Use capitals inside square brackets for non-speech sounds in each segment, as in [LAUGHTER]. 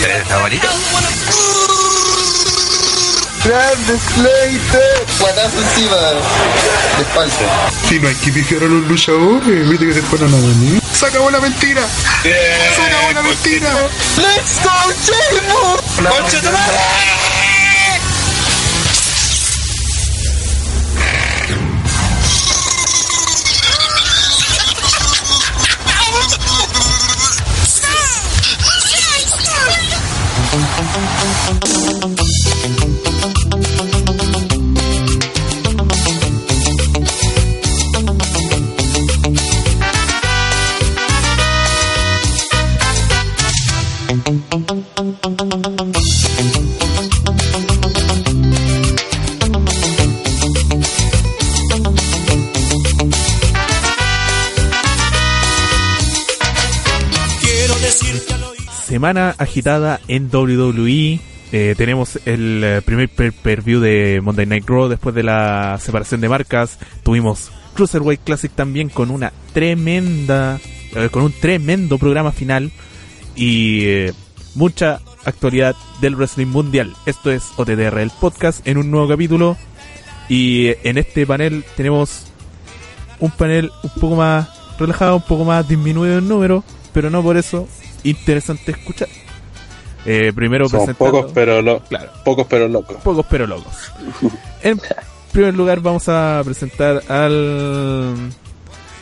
tres favoritos. ¡Grande Slater! Guatazo encima de espalda. Si no hay que pifiar a los luchadores, viste que se ponen a venir. ¡Se acabó la mentira! ¡Se acabó la mentira! ¡Let's go, Sheamus! ¡Concha Semana agitada en WWE. Eh, tenemos el eh, primer per-view de Monday Night Raw después de la separación de marcas. Tuvimos Cruiserweight Classic también con una tremenda, eh, con un tremendo programa final y eh, mucha actualidad del wrestling mundial. Esto es OTDR, el podcast en un nuevo capítulo y eh, en este panel tenemos un panel un poco más relajado, un poco más disminuido en número, pero no por eso interesante escuchar. Eh, primero Son presentando- pocos pero, lo- Claro. pocos pero locos. pocos pero locos. En primer lugar vamos a presentar al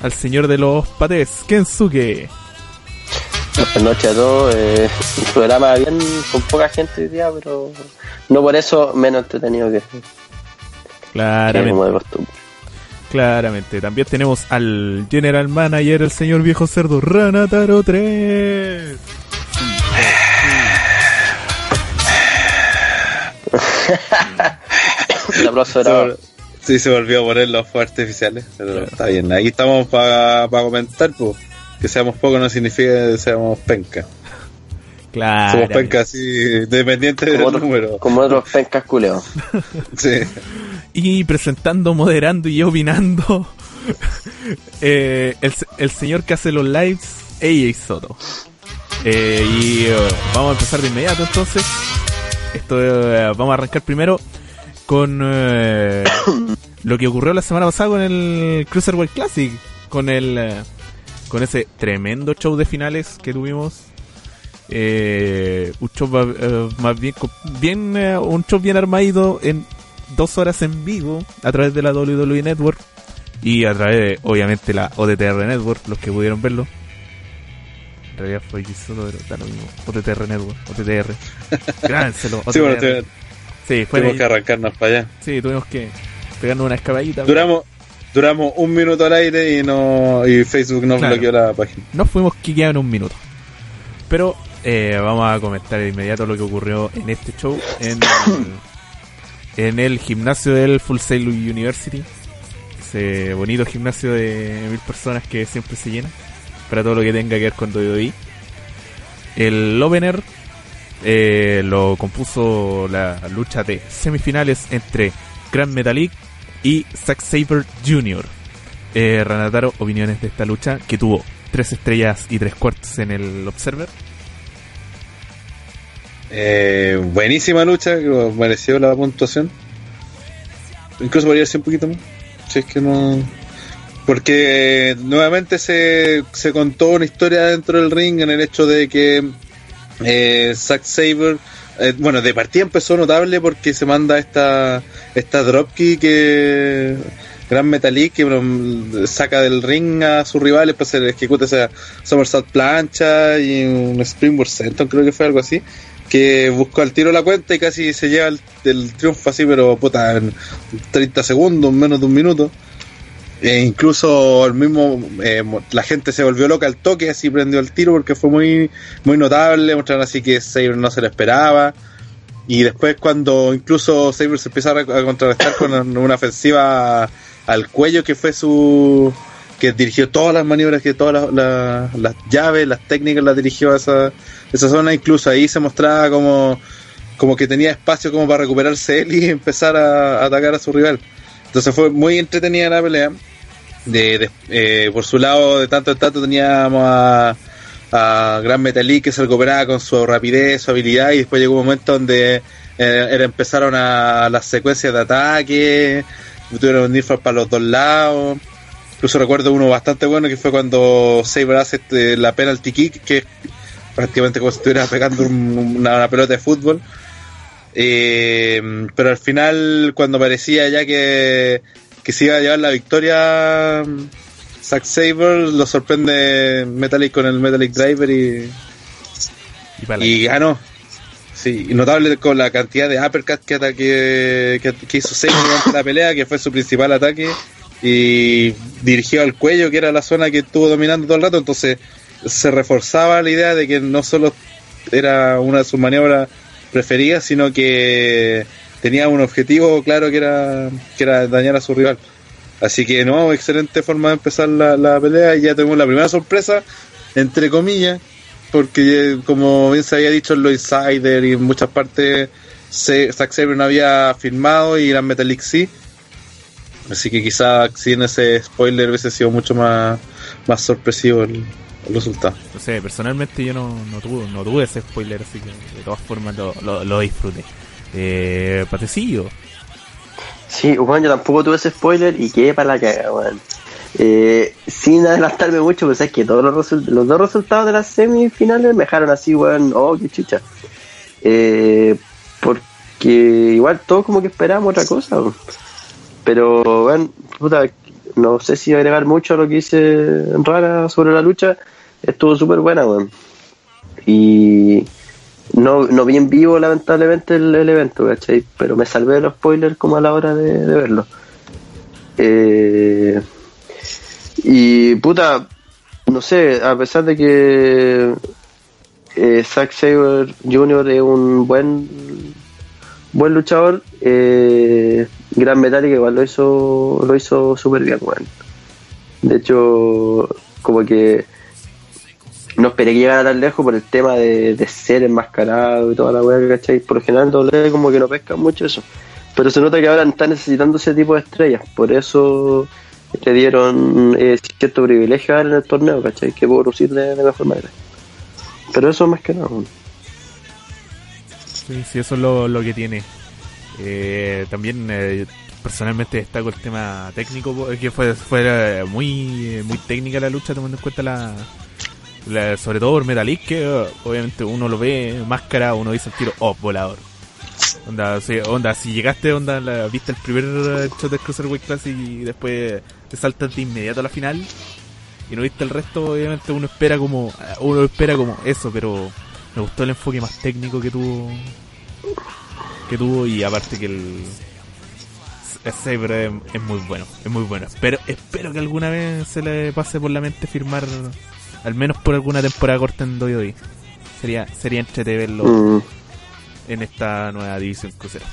al señor de los patés, Kensuke. Buenas noches a todos. Eh, un programa bien con poca gente hoy día, pero no por eso menos entretenido que, que como Claramente, de costumbre. Claramente. También tenemos al general manager, el señor viejo cerdo Ranataro 3. El aplauso Se Sí, se volvió a poner los fuegos artificiales, pero Claro. está bien. Aquí estamos para comentar, pues. Que seamos pocos no significa que seamos penca. Claro. Somos penca así, dependientes del número. como otros pencas culeos. [LAUGHS] Sí. Y presentando, moderando y opinando [LAUGHS] eh, el, el señor que hace los lives, AJ Soto. Eh, y eh, vamos a empezar de inmediato entonces. Esto vamos a arrancar primero con [COUGHS] lo que ocurrió la semana pasada con el Cruiserweight Classic, con el con ese tremendo show de finales que tuvimos. Eh, un show más bien, bien un show bien armadito en dos horas en vivo a través de la WWE Network y a través de obviamente la OTTR Network, los que pudieron verlo. En realidad fue solo pero da lo mismo. OTTR Network, OTTR. [LAUGHS] Grábenselo, Sí, bueno, OTTR. te- Sí, fue tuvimos ahí. que arrancarnos para allá. Sí, tuvimos que pegarnos una escapadita. Duramos, duramos un minuto al aire y no y Facebook nos Claro. bloqueó la página. Nos fuimos quiqueados en un minuto. Pero eh, vamos a comentar de inmediato lo que ocurrió en este show en el, [COUGHS] en el gimnasio del Full Sail University. Ese bonito gimnasio de mil personas que siempre se llena para todo lo que tenga que ver con WWE. El opener eh, lo compuso la lucha de semifinales entre Grand Metalik y Zack Saber Jr. Eh, Ranataro, opiniones de esta lucha que tuvo tres estrellas y tres cuartos en el Observer. Eh, buenísima lucha, mereció la puntuación. Incluso podría ser un poquito más. Si es que no. Porque nuevamente se, se contó una historia dentro del ring en el hecho de que eh, Zack Saber, eh, bueno, de partida empezó notable porque se manda esta, esta dropkick que Gran Metalik que saca del ring a sus rivales para se ejecuta esa somersault plancha y un springboard senton creo que fue algo así que buscó al tiro la cuenta y casi se lleva el, el triunfo así pero puta en 30 segundos menos de un minuto. E incluso el mismo eh, la gente se volvió loca al toque así prendió el tiro porque fue muy muy notable mostraron así que Saber no se lo esperaba. Y después cuando incluso Saber se empezó a, a contrarrestar con una ofensiva al cuello que fue su que dirigió todas las maniobras que todas las, las- llaves las técnicas las dirigió a esa, esa zona. Incluso ahí se mostraba como como que tenía espacio como para recuperarse él y empezar a, atacar a su rival. Entonces fue muy entretenida la pelea. De, eh, por su lado de tanto en tanto teníamos a, a Gran Metalik que se recuperaba con su rapidez, su habilidad y después llegó un momento donde eh, empezaron a las secuencias de ataque, tuvieron Nifar para los dos lados. Incluso recuerdo uno bastante bueno que fue cuando Saber hace este, la penalty kick, que es prácticamente como si estuviera pegando un- una, una pelota de fútbol. Eh, pero al final, cuando parecía ya que, que se iba a llevar la victoria, Zack Saber lo sorprende Metallic con el Metallic Driver y, Y y ganó. Sí, notable con la cantidad de uppercut que, ataque, que, que hizo Saber durante la pelea, que fue su principal ataque, y dirigió al cuello, que era la zona que estuvo dominando todo el rato, entonces se reforzaba la idea de que no solo era una de sus maniobras preferidas, sino que tenía un objetivo claro que era, que era dañar a su rival. Así que no, excelente forma de empezar la, la pelea y ya tenemos la primera sorpresa, entre comillas, porque como bien se había dicho en los Insider y en muchas partes, se, Zack Sabre no había firmado y Gran Metalik sí. Así que quizá sin ese spoiler hubiese sido mucho más, más sorpresivo el, el resultado. No sé, personalmente yo no, no, tuve, no tuve ese spoiler, así que de todas formas lo, lo, lo disfruté. Eh, Patecillo, Sí, bueno, yo tampoco tuve ese spoiler y quedé para la caga, weón. Eh, sin adelantarme mucho, pues es que todos los, los dos resultados de las semifinales me dejaron así, weón, oh, qué chucha. Eh, porque igual todos como que esperábamos otra cosa, weón. Pero, weón, puta, no sé si agregar mucho a lo que hice rara sobre la lucha, estuvo súper buena, weón. Y no, no vi en vivo lamentablemente el, evento, ¿cachai? Pero me salvé de los spoilers como a la hora de, de verlo. Eh, y puta, no sé, a pesar de que eh, Zack Saber Jr. es un buen buen luchador, eh, Gran Metallica igual lo hizo lo hizo súper bien, weón. De hecho, como que no esperé que llegara tan lejos por el tema de, de ser enmascarado y toda la weá, ¿cachai? Por lo general doble como que no pescan mucho eso. Pero se nota que ahora están necesitando ese tipo de estrellas. Por eso le dieron eh, cierto privilegio en el torneo, ¿cachai? Que pudo lucir de, de mejor manera. Pero eso más que nada. Sí, sí, eso es lo, lo que tiene. Eh, también eh, personalmente destaco el tema técnico, que fue, fue eh, muy, muy técnica la lucha, tomando en cuenta la, sobre todo por Metalik, que eh, obviamente uno lo ve, máscara, uno dice el tiro, oh, volador. Onda, sí, onda, si llegaste, onda, la, viste el primer eh, shot del Cruiserweight Classic y después te saltas de inmediato a la final y no viste el resto, obviamente uno espera como, uno espera como eso, pero me gustó el enfoque más técnico que tuvo que tuvo y aparte que el el Saber es, es muy bueno, es muy bueno. Espero, espero que alguna vez se le pase por la mente firmar al menos por alguna temporada corta en WWE. Sería sería entrete verlo Mm. en esta nueva división crucera.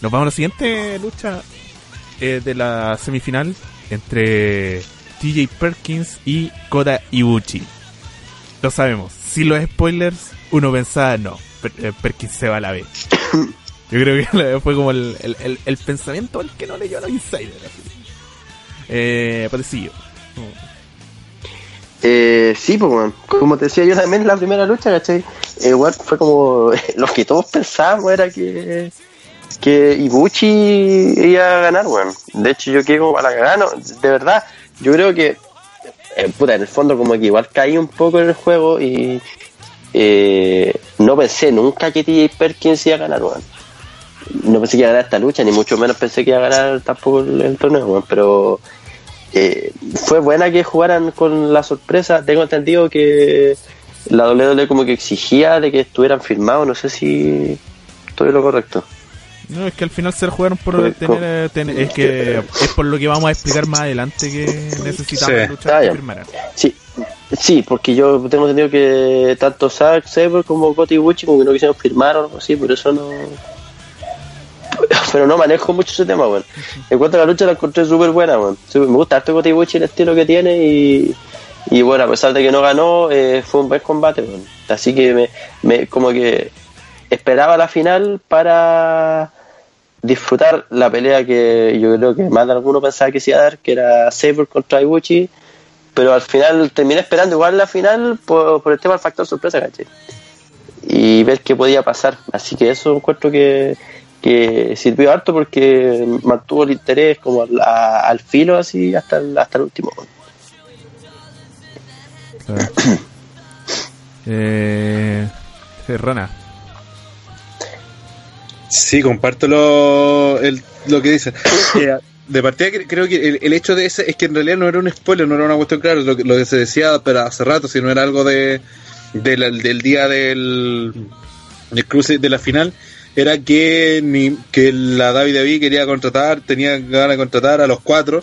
Nos vamos a la siguiente lucha eh, de la semifinal entre TJ Perkins y Kota Ibuchi. Lo sabemos, si los spoilers, uno pensaba, no, Per- eh, Perkins se va a la B. [COUGHS] Yo creo que [LAUGHS] fue como el, el, el- pensamiento al que no leyó a los insiders. así. Eh, Patecillo. Eh, sí, pues, weón. como te decía yo también en la primera lucha, ¿cachai? Eh, igual fue como [LAUGHS] lo que todos pensábamos era que que Ibuchi iba a ganar, weón. De hecho, yo quedé como para cagada, no, de verdad, yo creo que, eh, puta, en el fondo como que igual caí un poco en el juego y eh, no pensé nunca que TJ Perkins iba a ganar, weón. No pensé que iba a ganar esta lucha, ni mucho menos pensé que iba a ganar tampoco el, el torneo, pero eh, fue buena que jugaran con la sorpresa. Tengo entendido que la WWE como que exigía de que estuvieran firmados, no sé si estoy lo correcto. No, es que al final se lo jugaron por tener, eh, tener- es que es por lo que vamos a explicar más adelante que necesitamos Sí. luchar Ah, firmaran. Sí, sí, porque yo tengo entendido que tanto Zack Sabre como Cody Bucci como que no quisieron firmar o algo así, por eso no... [LAUGHS] Pero no manejo mucho ese tema, weón. En cuanto a la lucha la encontré súper buena, weón. Me gusta harto Cody Bucci el estilo que tiene y... Y bueno, a pesar de que no ganó, eh, fue un buen combate, weón. Así que me, como que esperaba la final para disfrutar la pelea que yo creo que más de alguno pensaba que se iba a dar, que era Sabre contra Ibuchi, pero al final terminé esperando igual la final por, por el tema del factor sorpresa, ¿cachai? Y ver qué podía pasar. Así que eso encuentro que, que sirvió harto porque mantuvo el interés como al, a- al filo así hasta el, hasta el último. Claro. [COUGHS] eh, Serrana. Sí, comparto lo, el- lo que dicen. [COUGHS] Eh, de partida cre- creo que el, el hecho de ese es que en realidad no era un spoiler, no era una cuestión clara, lo, que- lo que se decía pero hace rato, sino era algo de, de la- del día del, del cruce de la final, era que ni, que la David David quería contratar, tenía ganas de contratar a los cuatro.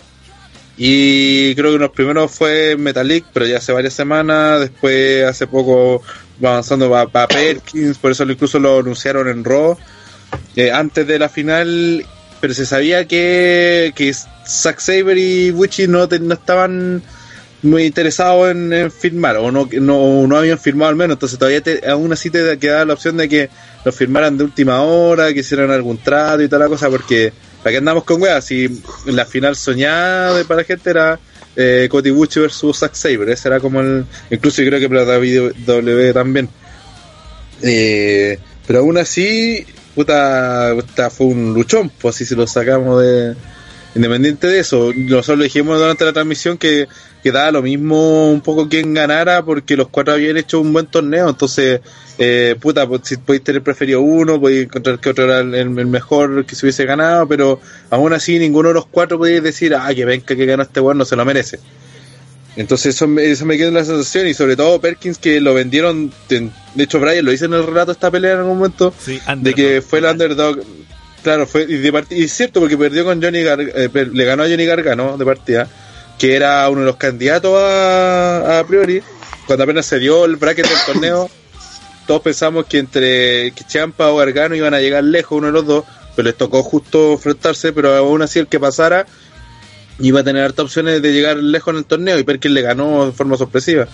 Y creo que los primeros fue Metalik, pero ya hace varias semanas. Después, hace poco, va avanzando para Perkins, por eso incluso lo anunciaron en Raw eh, antes de la final. Pero se sabía que, que Zack Saber y Bucci no, no estaban muy interesados en, en firmar, o no, no, no habían firmado al menos. Entonces, todavía te- aún así te quedaba la opción de que lo firmaran de última hora, que hicieran algún trato y toda la cosa, porque ¿para qué andamos con weas? Si la final soñada para la gente era eh, Cody Bucci versus Zack Saber, ese como el. Incluso yo creo que para W también. Eh, pero aún así, puta, puta, fue un luchón, pues si lo sacamos de. Independiente de eso, nosotros dijimos durante la transmisión que, que daba lo mismo un poco quien ganara porque los cuatro habían hecho un buen torneo, entonces, eh, puta, pues, si podéis tener preferido uno, podéis encontrar que otro era el, el mejor que se hubiese ganado, pero aún así ninguno de los cuatro podéis decir, ah, que venga que ganó este weón, no se lo merece. Entonces eso, me- eso me queda en la sensación y sobre todo Perkins que lo vendieron, de hecho Brian lo hizo en el relato esta pelea en algún momento, Sí, de que fue el underdog. Claro, fue y, de y es cierto porque perdió con Johnny Gar eh, le ganó a Johnny Gargano de partida, que era uno de los candidatos a, a priori. Cuando apenas se dio el bracket del torneo, todos pensamos que entre que Champa o Gargano iban a llegar lejos uno de los dos, pero les tocó justo enfrentarse, pero aún así el que pasara iba a tener hartas opciones de llegar lejos en el torneo y Perkins le ganó de forma sorpresiva.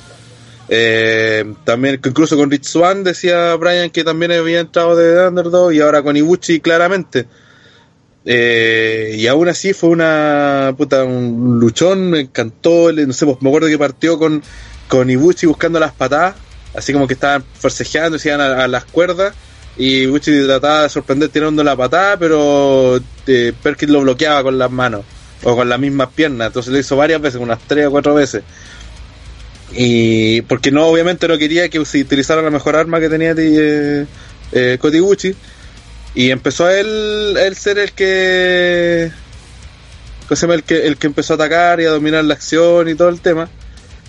Eh, también incluso con Rich Swan decía Brian que también había entrado de underdog y ahora con Ibuchi claramente. Eh, y aún así fue una puta un luchón, me encantó, no sé, pues, me acuerdo que partió con, con Ibuchi buscando las patadas, así como que estaban forcejeando, se iban a, las cuerdas y Ibuchi trataba de sorprender tirando la patada, pero eh, Perkins lo bloqueaba con las manos o con las mismas piernas, entonces lo hizo varias veces, unas tres o cuatro veces. Y porque no, obviamente no quería que se utilizara la mejor arma que tenía eh, eh, Kotiguchi. Y empezó él, él ser el que. El que, el que empezó a atacar y a dominar la acción y todo el tema.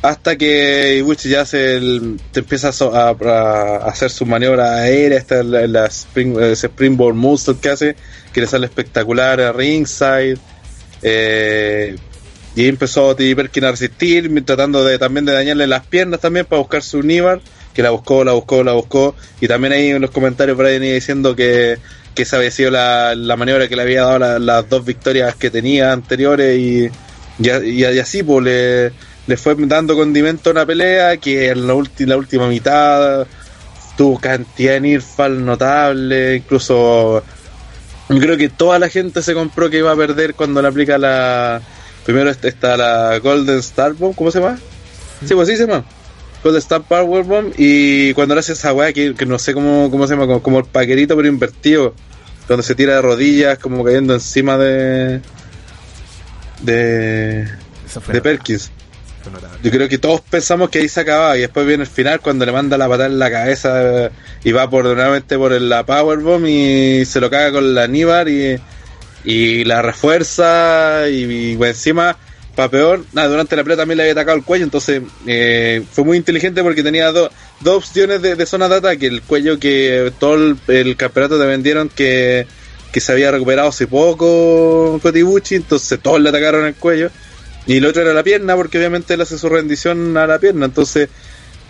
Hasta que Ibuchi ya se, el- te empieza a, a- hacer su maniobra aérea, esta la, la ese springboard moonsault que hace, que le sale espectacular a ringside. Eh, y empezó T. Perkin a resistir, tratando de también de dañarle las piernas también para buscar su Nibar, que la buscó, la buscó, la buscó. Y también ahí en los comentarios Brian iba diciendo que, que esa había sido la, la maniobra que le había dado la- las dos victorias que tenía anteriores y, y, así pues le, le fue dando condimento a una pelea que en la, ulti- la última mitad tuvo cantidad de Nirfal notable, incluso creo que toda la gente se compró que iba a perder cuando le aplica la. Primero est- está la Golden Star Bomb, ¿cómo se llama? Sí, pues sí se llama. Golden Star Power Bomb. Y cuando le hace esa weá, que, que no sé cómo, cómo se llama, como, como el paquerito pero invertido. Cuando se tira de rodillas, como cayendo encima de. de. De Perkins. Yo creo que todos pensamos que ahí se acababa y después viene el final cuando le manda la patada en la cabeza y va por nuevamente por la Powerbomb y se lo caga con la Nibar y, y la refuerza y, y, pues, encima, para peor, nada, durante la pelea también le había atacado el cuello, entonces eh, fue muy inteligente porque tenía do- dos opciones de, de zona de ataque, el cuello que todo el, campeonato te vendieron que, que se había recuperado hace poco Kotibuchi, entonces todos le atacaron el cuello. Y el otro era la pierna, porque obviamente él hace su rendición a la pierna. Entonces,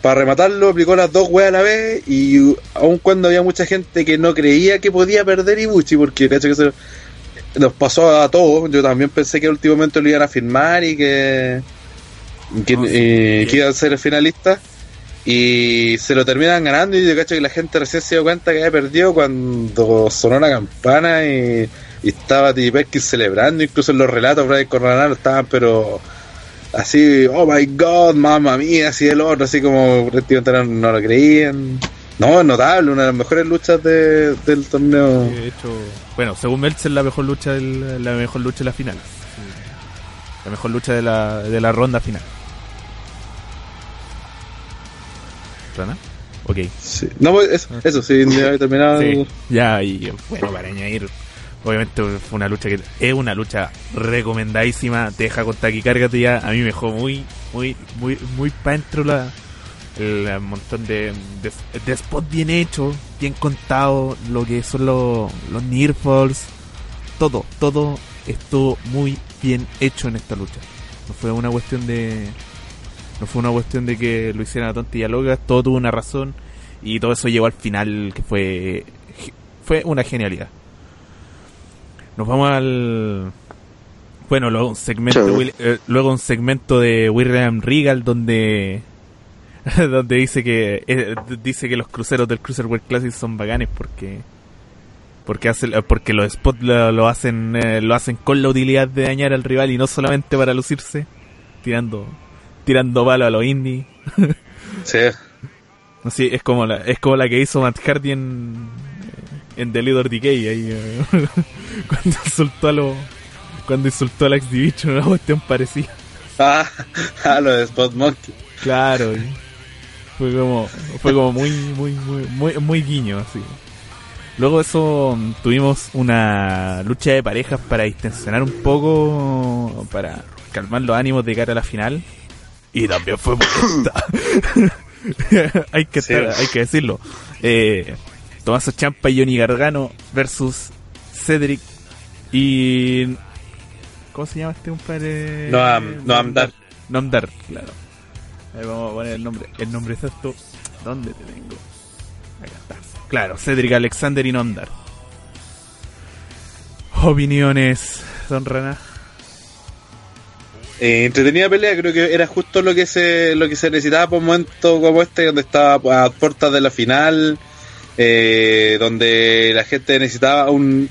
para rematarlo, aplicó las dos weas a la vez. Y aun cuando había mucha gente que no creía que podía perder Ibuchi, porque cacho que se nos pasó a todos. Yo también pensé que en el último momento lo iban a firmar y que, que, No, sí. eh, que iba a ser el finalista. Y se lo terminan ganando. Y yo cacho que la gente recién se dio cuenta que había perdido cuando sonó la campana y, y estaba T. Perkins celebrando. Incluso en los relatos, Brian Corranaro estaban, pero así, oh my god, mamma mía, así el otro, así como no, no lo creían. No, notable, una de las mejores luchas de, del torneo. De hecho, bueno, según Meltzer la mejor lucha del, la mejor lucha de la final. La mejor lucha de la, de la ronda final. ¿Rana? Ok. Sí. No, pues, eso, ah. eso sí, ya terminado. Sí, ya, y bueno, para añadir, obviamente fue una lucha que es una lucha recomendadísima, te deja con taquicarga ya, a mí me dejó muy, muy, muy, muy para dentro la, el montón de, de, spots bien hechos, bien contados, lo que son los, los near falls, todo, todo estuvo muy bien hecho en esta lucha. No fue una cuestión de no fue una cuestión de que lo hicieran a tontilla loca, todo tuvo una razón y todo eso llegó al final que fue fue una genialidad. Nos vamos al bueno, luego un segmento eh, luego un segmento de William Regal donde [LAUGHS] donde dice que eh, dice que los cruceros del Cruiserweight Classic son bacanes porque porque hace, porque los spots lo, hacen eh, lo hacen con la utilidad de dañar al rival y no solamente para lucirse tirando tirando palo a los indies. [LAUGHS] sí. Sí, es como la, es como la que hizo Matt Hardy en, en The Leader Decay, ahí, eh, [LAUGHS] cuando insultó a los, cuando insultó a la X-Division, una cuestión parecida. Ah, a lo de Spot Monkey. Claro, fue como, fue como muy, muy, muy, muy, muy guiño, así. Luego de eso tuvimos una lucha de parejas para distensionar un poco, para calmar los ánimos de cara a la final y también fue molesta. [LAUGHS] hay, que hay que decirlo. Eh, Tomaso Champa y Johnny Gargano versus Cedric y... ¿Cómo se llama este compadre? Noam, Noam Dar. Noam Dar, claro. Ahí vamos a poner el nombre. El nombre exacto. ¿Dónde te tengo? Acá está. Claro, Cedric Alexander y Noam Dar. Opiniones, Don Rana. Eh, entretenida pelea, creo que era justo lo que se lo que se necesitaba por un momento como este, donde estaba a puertas de la final, eh, donde la gente necesitaba un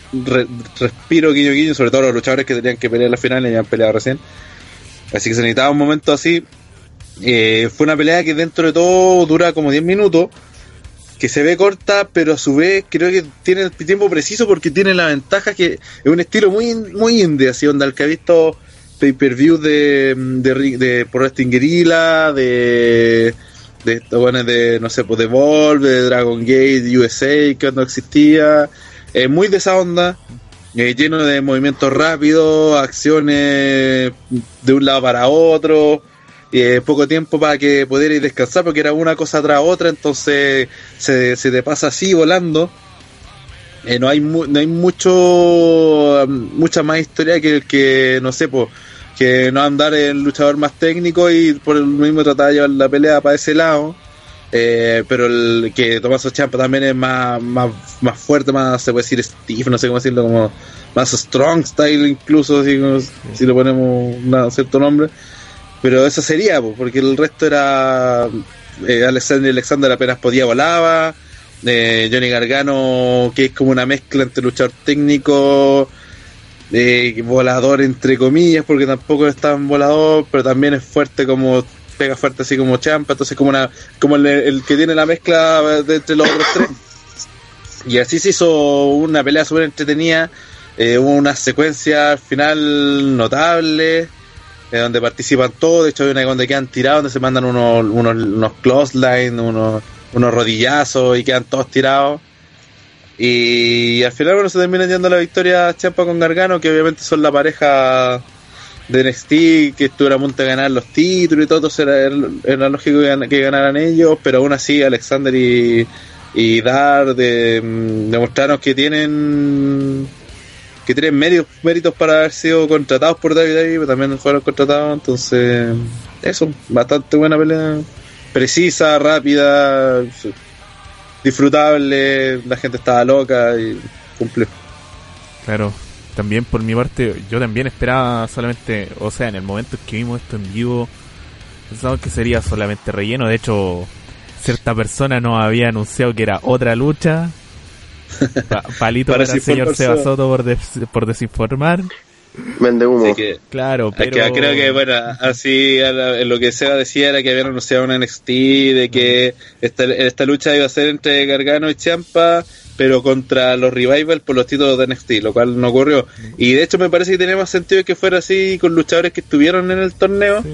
respiro guiño guiño, sobre todo los luchadores que tenían que pelear la final y ya han peleado recién. Así que se necesitaba un momento así. Eh, fue una pelea que dentro de todo dura como 10 minutos, que se ve corta, pero a su vez creo que tiene el tiempo preciso porque tiene la ventaja que es un estilo muy, muy indie, así donde el que ha visto pay-per-view de, de, de Pro Wrestling Guerrilla, de, de, bueno, de, no sé, pues de Volve, de Dragon Gate, USA, que no existía, eh, muy de esa onda, eh, lleno de movimientos rápidos, acciones de un lado para otro, eh, poco tiempo para que pudierais descansar, porque era una cosa tras otra, entonces se, te pasa así volando. Eh, no hay no hay mucho mucha más historia que el que no sé pues que no andar el luchador más técnico y por el mismo tratar de llevar la pelea para ese lado. Eh, pero el que Tomaso Champa también es más, más, más fuerte, más se puede decir Steve, no sé cómo decirlo, como más strong style incluso, si lo ponemos un cierto nombre. Pero eso sería, porque el resto era eh, Alexander Alexander apenas podía volaba, eh, Johnny Gargano que es como una mezcla entre luchador técnico de volador entre comillas, porque tampoco es tan volador, pero también es fuerte como pega fuerte así como champa, entonces como una como el, que tiene la mezcla de entre los otros tres. Y así se hizo una pelea súper entretenida, eh, hubo una secuencia al final notable, donde participan todos, de hecho hay una donde quedan tirados, donde se mandan unos, unos, unos close line, unos, unos rodillazos y quedan todos tirados. Y al final, bueno, se termina yendo la victoria Champa con Gargano, que obviamente son la pareja de NXT, que estuvo a punto de ganar los títulos y todo, era, era lógico que, ganaran ellos, pero aún así Alexander y, y Dar de, mm, demostraron que tienen que tienen medios méritos para haber sido contratados por David pero también fueron contratados, entonces eso, bastante buena pelea, precisa, rápida, disfrutable, la gente estaba loca y cumplió. Claro, también por mi parte, yo también esperaba solamente, o sea, en el momento en que vimos esto en vivo, pensamos que sería solamente relleno. De hecho, cierta persona nos había anunciado que era otra lucha. [LAUGHS] palito para, el señor Seba Soto por, por desinformar. Vende humo. Que, Claro, es pero... que creo que, bueno, así la- lo que Seba decía era que habían anunciado una NXT, de que esta, esta lucha iba a ser entre Gargano y Champa, pero contra los Revival por los títulos de NXT, lo cual no ocurrió. Y de hecho me parece que tenía más sentido que fuera así con luchadores que estuvieron en el torneo. Sí.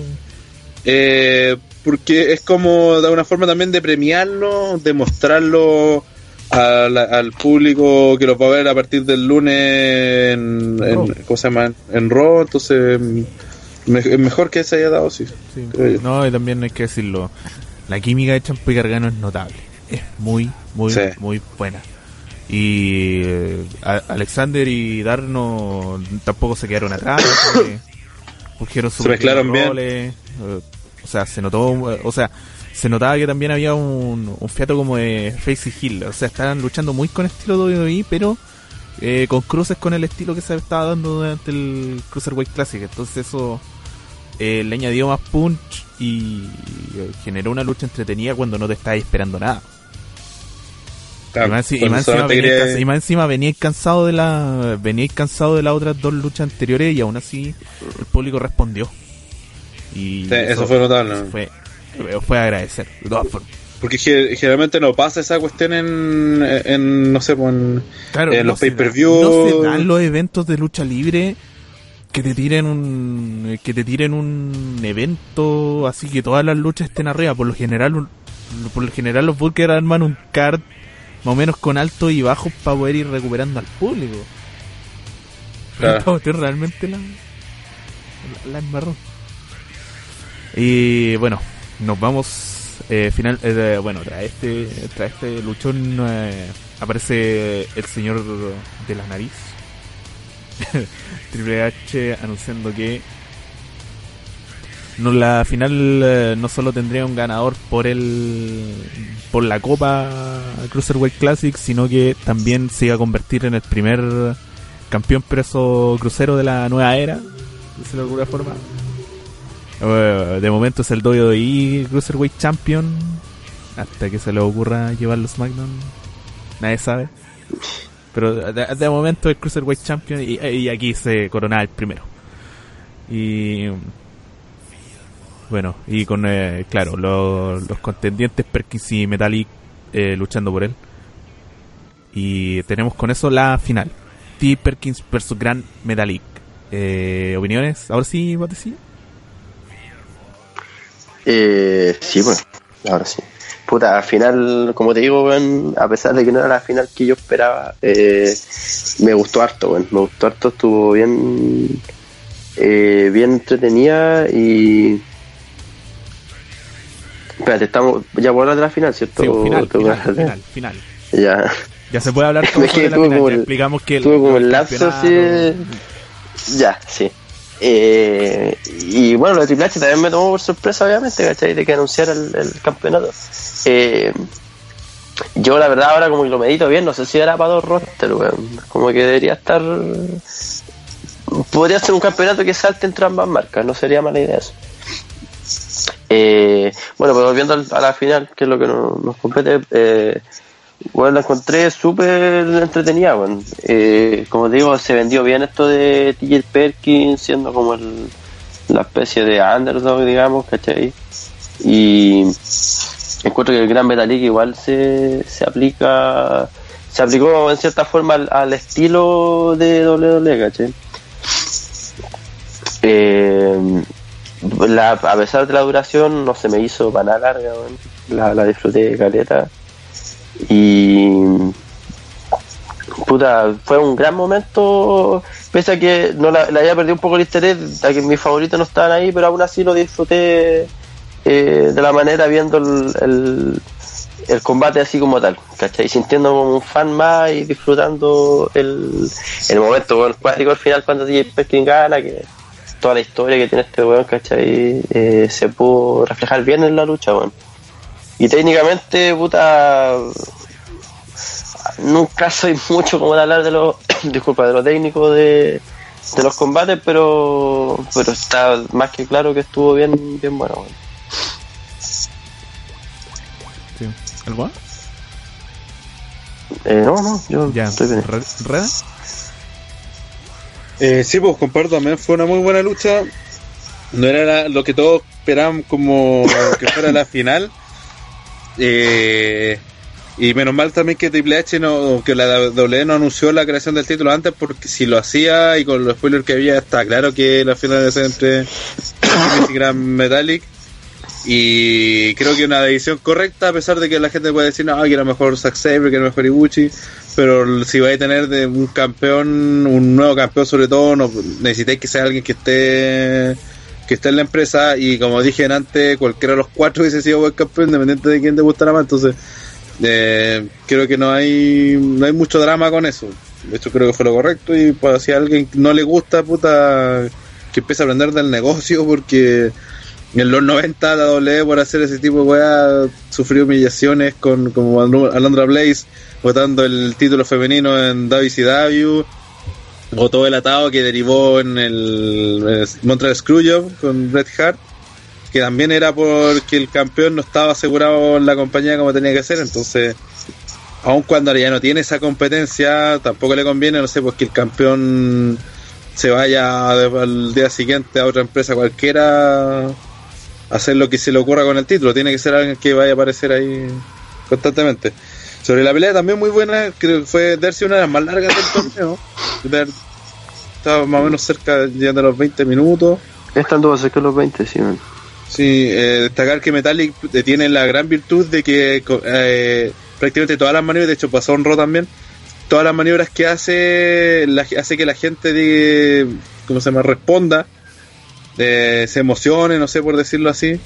Eh, porque es como de una forma también de premiarlo, de mostrarlo a la- al público que lo va a ver a partir del lunes en, en-. ¿cómo se llama? en Raw, entonces me- mejor que se haya dado, sí. Sí. yo. No, y también hay que decirlo. La química de Champa y Gargano es notable. Es muy, muy, Sí. muy buena. Y eh, Alexander y Darno tampoco se quedaron atrás. [COUGHS] Se mezclaron los bien. roles, eh, o sea, se notó, eh, o sea, se notaba que también había un, un fiato como de Face y Hill. O sea, estaban luchando muy con estilo WWE, pero eh, con cruces con el estilo que se estaba dando durante el Cruiserweight Classic. Entonces eso eh, le añadió más punch y eh, generó una lucha entretenida cuando no te estabas esperando nada. Claro, y, más, y encima quería- y más encima venía cansado de la venía cansado de las otras dos luchas anteriores y aún así el público respondió. Y Sí, eso fue notable. fue, fue agradecer. De todas formas. Porque ge- generalmente no pasa esa cuestión en, en no sé, pues, en, Claro, en no los pay-per-view. No se dan los eventos de lucha libre que te tiren un que te tiren un evento así que todas las luchas estén arriba. Por lo general, un- por lo general los Booker arman un card más o menos con altos y bajos para poder ir recuperando al público. Claro. esta cuestión realmente la, la, la embarró. Y bueno, nos vamos. eh, final, eh, bueno, tras este, tras este luchón eh, aparece el señor de la nariz. [LAUGHS] Triple H anunciando que no la final eh, no solo tendría un ganador por el por la Copa Cruiserweight Classic, sino que también se iba a convertir en el primer campeón preso crucero de la nueva era, de alguna forma. Eh, de momento es el WWE Cruiserweight Champion, hasta que se le ocurra llevarlo a SmackDown, nadie sabe. Pero de, de momento es Cruiserweight Champion y, aquí se corona el primero. Y bueno, y con, eh, claro, los, los contendientes Perkins y Metallic eh, luchando por él. Y tenemos con eso la final. T. Perkins versus Grand Metallic. Eh, ¿Opiniones? Ahora sí, Batecilla. Eh, sí, bueno, ahora sí. Puta, al final, como te digo, weón, a pesar de que no era la final que yo esperaba, eh, me gustó harto, weón. Me gustó harto, estuvo bien, eh, bien entretenida y... Espérate, estamos, ya a hablar de la final, ¿cierto? Sí, final, final, que- final, final. Ya. Ya se puede hablar [LAUGHS] todo sobre la final. el- explicamos que Tuve como el lapso campeonato- Ya, sí. Eh, y bueno, lo de Triple H también me tomó por sorpresa, obviamente, ¿cachai? De que anunciara el, campeonato. Eh, yo, la verdad, ahora como que lo medito bien, no sé si era para dos roster. Como que debería estar. Podría ser un campeonato que salte entre ambas marcas, no sería mala idea eso. Eh, bueno, pues volviendo a la final, que es lo que nos, nos compete, eh, bueno, la encontré súper entretenida. Eh, como te digo, se vendió bien esto de TJ Perkins, siendo como el, la especie de underdog, digamos, ¿cachai? Y encuentro que el Gran Metalik igual se, se aplica, se aplicó en cierta forma al, estilo de WWE, ¿cachai? Eh, la, a pesar de la duración, no se me hizo para nada larga, la, la disfruté de caleta. Y. Puta, fue un gran momento. Pese a que no la, la había perdido un poco el interés, a que mis favoritos no estaban ahí, pero aún así lo disfruté eh, de la manera viendo el, el, combate así como tal, ¿cachai? Sintiendo como un fan más y disfrutando el, el momento, bueno, cuático al final cuando DJ Perkins gana, que toda la historia que tiene este weón, ¿cachai? Eh, se pudo reflejar bien en la lucha, weón. Y técnicamente, puta, nunca soy mucho como de hablar de lo, [COUGHS] disculpa, de lo técnico de, de los combates, pero pero está más que claro que estuvo bien, bien bueno. Sí. ¿Algo más? Eh, no, no, yo Ya. estoy bien. Re- ¿Reda? Eh, sí, pues comparto también, fue una muy buena lucha. No era la- lo que todos esperaban como que fuera la final. Eh, y menos mal también que Triple H no, que la WWE no anunció la creación del título antes, porque si lo hacía y con los spoilers que había, está claro que la final debe ser entre Gran Metallic. Y creo que una decisión correcta, a pesar de que la gente puede decir, no, que era mejor Zack Sabre, que era mejor Ibuchi. Pero si vais a tener de un campeón, un nuevo campeón sobre todo, no, necesitáis que sea alguien que esté que esté en la empresa y como dije antes, cualquiera de los cuatro hubiese sido buen campeón, independiente de quién te gustara más. Entonces, eh, creo que no hay no hay mucho drama con eso. Hecho, creo que fue lo correcto y pues, si a alguien no le gusta, puta, que empiece a aprender del negocio porque en los 90 la doble por hacer ese tipo de weá sufrió humillaciones con como Alondra Blaze votando el título femenino en WCW votó el atado que derivó en el, Montreal Screwjob con Bret Hart que también era porque el campeón no estaba asegurado en la compañía como tenía que ser entonces aun cuando ya no tiene esa competencia tampoco le conviene no sé pues que el campeón se vaya al día siguiente a otra empresa cualquiera hacer lo que se le ocurra con el título. Tiene que ser alguien que vaya a aparecer ahí constantemente. Sobre la pelea también muy buena, creo que fue Dersi una de las más largas del torneo. Estaba más o menos cerca, llegando a los 20 minutos. Esta anduvo cerca de los 20, sí, man. Sí, eh, destacar que Metallic tiene la gran virtud de que eh, prácticamente todas las maniobras, de hecho pasó en Raw también, todas las maniobras que hace, la- hace que la gente de, ¿cómo se llama? responda, eh, se emocione, no sé por decirlo así.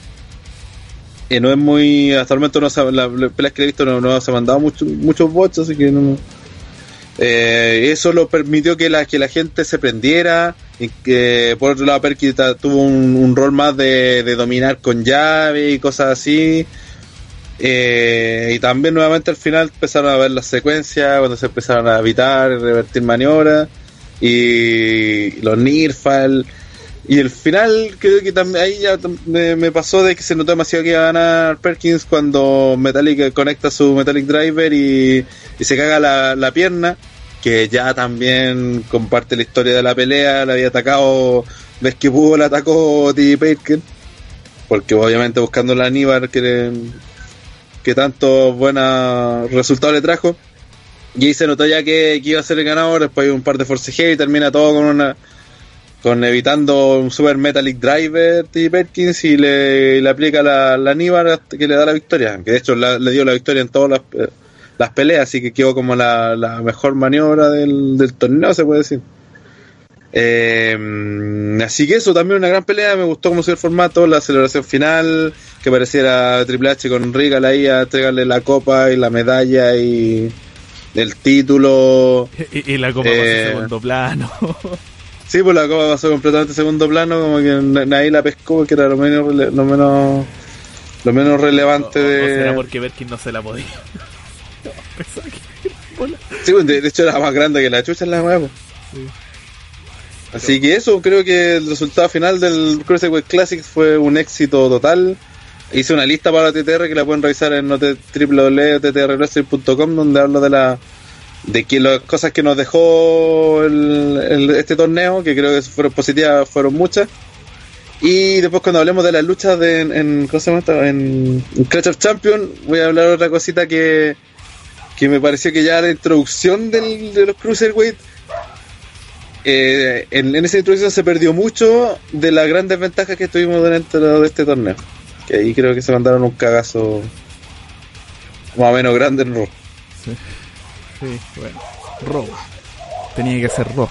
Eh, no es muy, hasta el momento no se, la, las peleas que he visto no, se han mandado mucho- muchos bots, así que no. Eh, eso lo permitió que la, que la gente se prendiera. Y que por otro lado, Perky tuvo un, rol más de, de dominar con llave y cosas así. Eh, y también nuevamente al final empezaron a ver las secuencias, cuando se empezaron a evitar, revertir maniobras. Y los Nirfal. Y el final, creo que también ahí ya me, pasó de que se notó demasiado que iba a ganar Perkins cuando Metallic conecta su Metallic Driver y, y se caga la, la pierna, que ya también comparte la historia de la pelea, le había atacado, ves que pudo, le atacó T. Baker, porque obviamente buscando la Aníbar que, que tanto buenos resultados le trajo. Y ahí se notó ya que, iba a ser el ganador, después hay un par de forcejeos y termina todo con una con evitando un Super Metallic Driver T. Perkins y le, le aplica la, la hasta que le da la victoria. Que de hecho la- le dio la victoria en todas las, eh, las peleas, así que quedó como la, la mejor maniobra del, del torneo, se puede decir. Eh, así que eso también una gran pelea, me gustó cómo se el formato, la celebración final, que pareciera Triple H con Regal ahí a entregarle la copa y la medalla y el título. [LAUGHS] Y, y la copa Eh. pasó a segundo plano. Sí, pues la copa pasó completamente segundo plano, como que nadie la pescó, que era lo menos, lo menos, lo menos relevante O- o de... será porque Berkin no se la podía. Pensaba [LAUGHS] que- Sí, pues, de, de hecho era más grande que la chucha en la nueva. Así que eso, creo que el resultado final del Cruiserweight Classic fue un éxito total. Hice una lista para la TTR que la pueden revisar en www.ttrwrestling.com donde hablo de la de que las cosas que nos dejó el- este torneo, que creo que fueron positivas, fueron muchas. Y después cuando hablemos de las luchas de, en, en, ¿cómo se llama en, en Clash of Champions, voy a hablar otra cosita que, que me pareció que ya la introducción del, de los Cruiserweight eh, en, esa introducción se perdió mucho de las grandes ventajas que tuvimos dentro de este torneo. Que ahí creo que se mandaron un cagazo más o menos grande en. Sí, bueno. Raw. Tenía que ser Raw.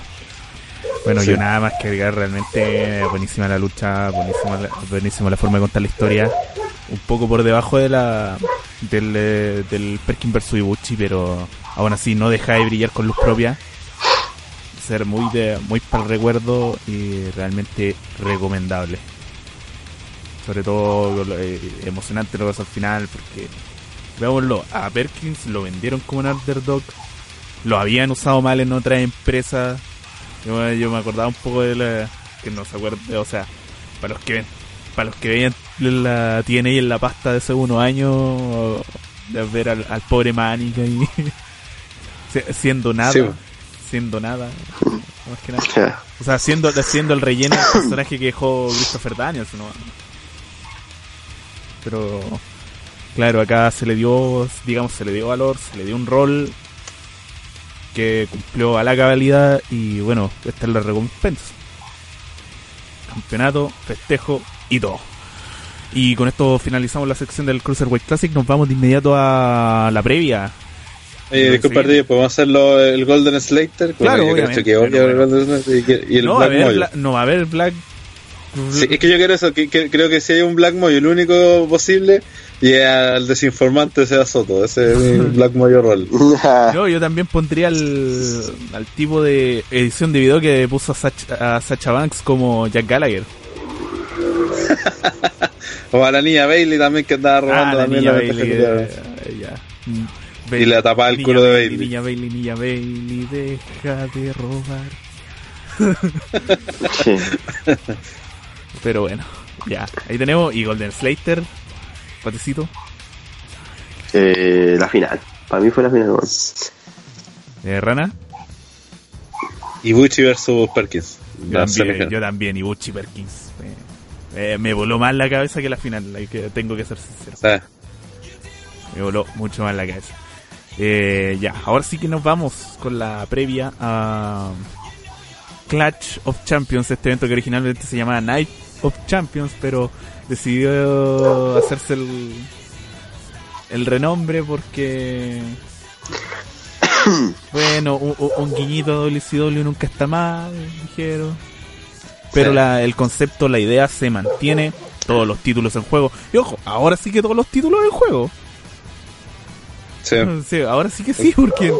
Bueno, Sí. yo nada más que agregar realmente buenísima la lucha, buenísima la, buenísima la forma de contar la historia. Un poco por debajo de la del, eh, del Perkin vs Ibuchi, pero aún así no deja de brillar con luz propia. Ser muy de muy para el recuerdo y realmente recomendable. Sobre todo eh, emocionante lo que al final, porque veámoslo, a Perkins lo vendieron como un underdog, lo habían usado mal en otras empresas. Yo, yo me acordaba un poco de la. que no se acuerda, o sea, para los que ven, para los que veían la TNA en la pasta de hace unos años, de ver al, al pobre Manic ahí [LAUGHS] si- siendo nada, Sí. siendo nada, más que nada. O sea, haciendo, haciendo el relleno del personaje que dejó Christopher Daniels, ¿no? Pero, claro, acá se le dio, digamos, se le dio valor, se le dio un rol que cumplió a la cabalidad y bueno, esta es la recompensa. Campeonato, festejo y todo. Y con esto finalizamos la sección del Cruiserweight Classic. Nos vamos de inmediato a la previa. Eh, disculpa, podemos hacerlo el Golden Slater. Claro, obviamente, que odia el Golden Slater y, el no, Black no va a haber Black. Sí, es que yo quiero eso. Que, creo que si hay un Black Mojo, el único posible, y al desinformante sea Soto. Ese es mi [LAUGHS] Black Mojo rol. no, yo también pondría al, al tipo de edición de video que puso a Sacha, a Sacha Banks como Jack Gallagher. [LAUGHS] O a la niña Bailey también que andaba robando ah, también la Bailey, eh, ya. y le tapaba el culo de Bailey. Niña Bailey, niña Bailey, deja de robar. [LAUGHS] Pero bueno, ya. Ahí tenemos. Y Golden Slater, patecito. Eh, la final. Para mí fue la final. Eh, Rana. Ibuchi versus Perkins. Yo también, yo también, Ibuchi Perkins. Eh, me voló más la cabeza que la final, que tengo que ser sincero. Me voló mucho más la cabeza. Eh, ya, ahora sí que nos vamos con la previa a Clutch of Champions, este evento que originalmente se llamaba Night of Champions, pero decidió hacerse el, el renombre porque [COUGHS] bueno, un, un guiñito de WCW nunca está mal, dijeron pero la, el concepto, la idea se mantiene, todos los títulos en juego. Y ojo, ahora sí que todos los títulos en juego. Sí. ahora sí que sí, porque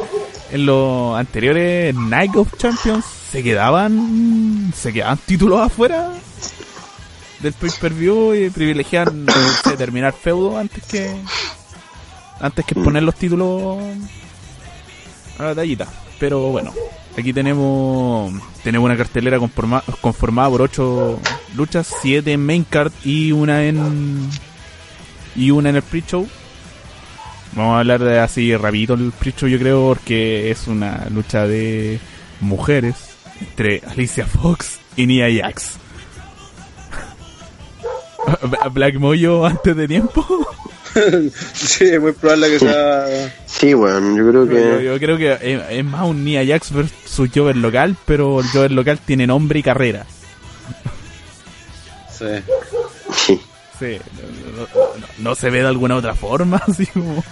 en, los anteriores Night of Champions se quedaban se quedaban títulos afuera del pay-per-view y privilegiaban terminar feudo antes que antes que poner los títulos a la tallita. Pero bueno, Aquí tenemos tenemos una cartelera conformada por ocho luchas, siete en main card y una en y una en el pre-show. Vamos a hablar de así rapidito el pre-show yo creo porque es una lucha de mujeres entre Alicia Fox y Nia Jax. [LAUGHS] Black Moyo antes de tiempo. [LAUGHS] sí, es muy probable que sea. Sí, bueno, yo creo que. Yo, creo que es, más un Nia Jax versus Jover local, pero el Jover local tiene nombre y carrera. Sí. Sí. Sí, no, se ve de alguna otra forma, [LAUGHS] así como.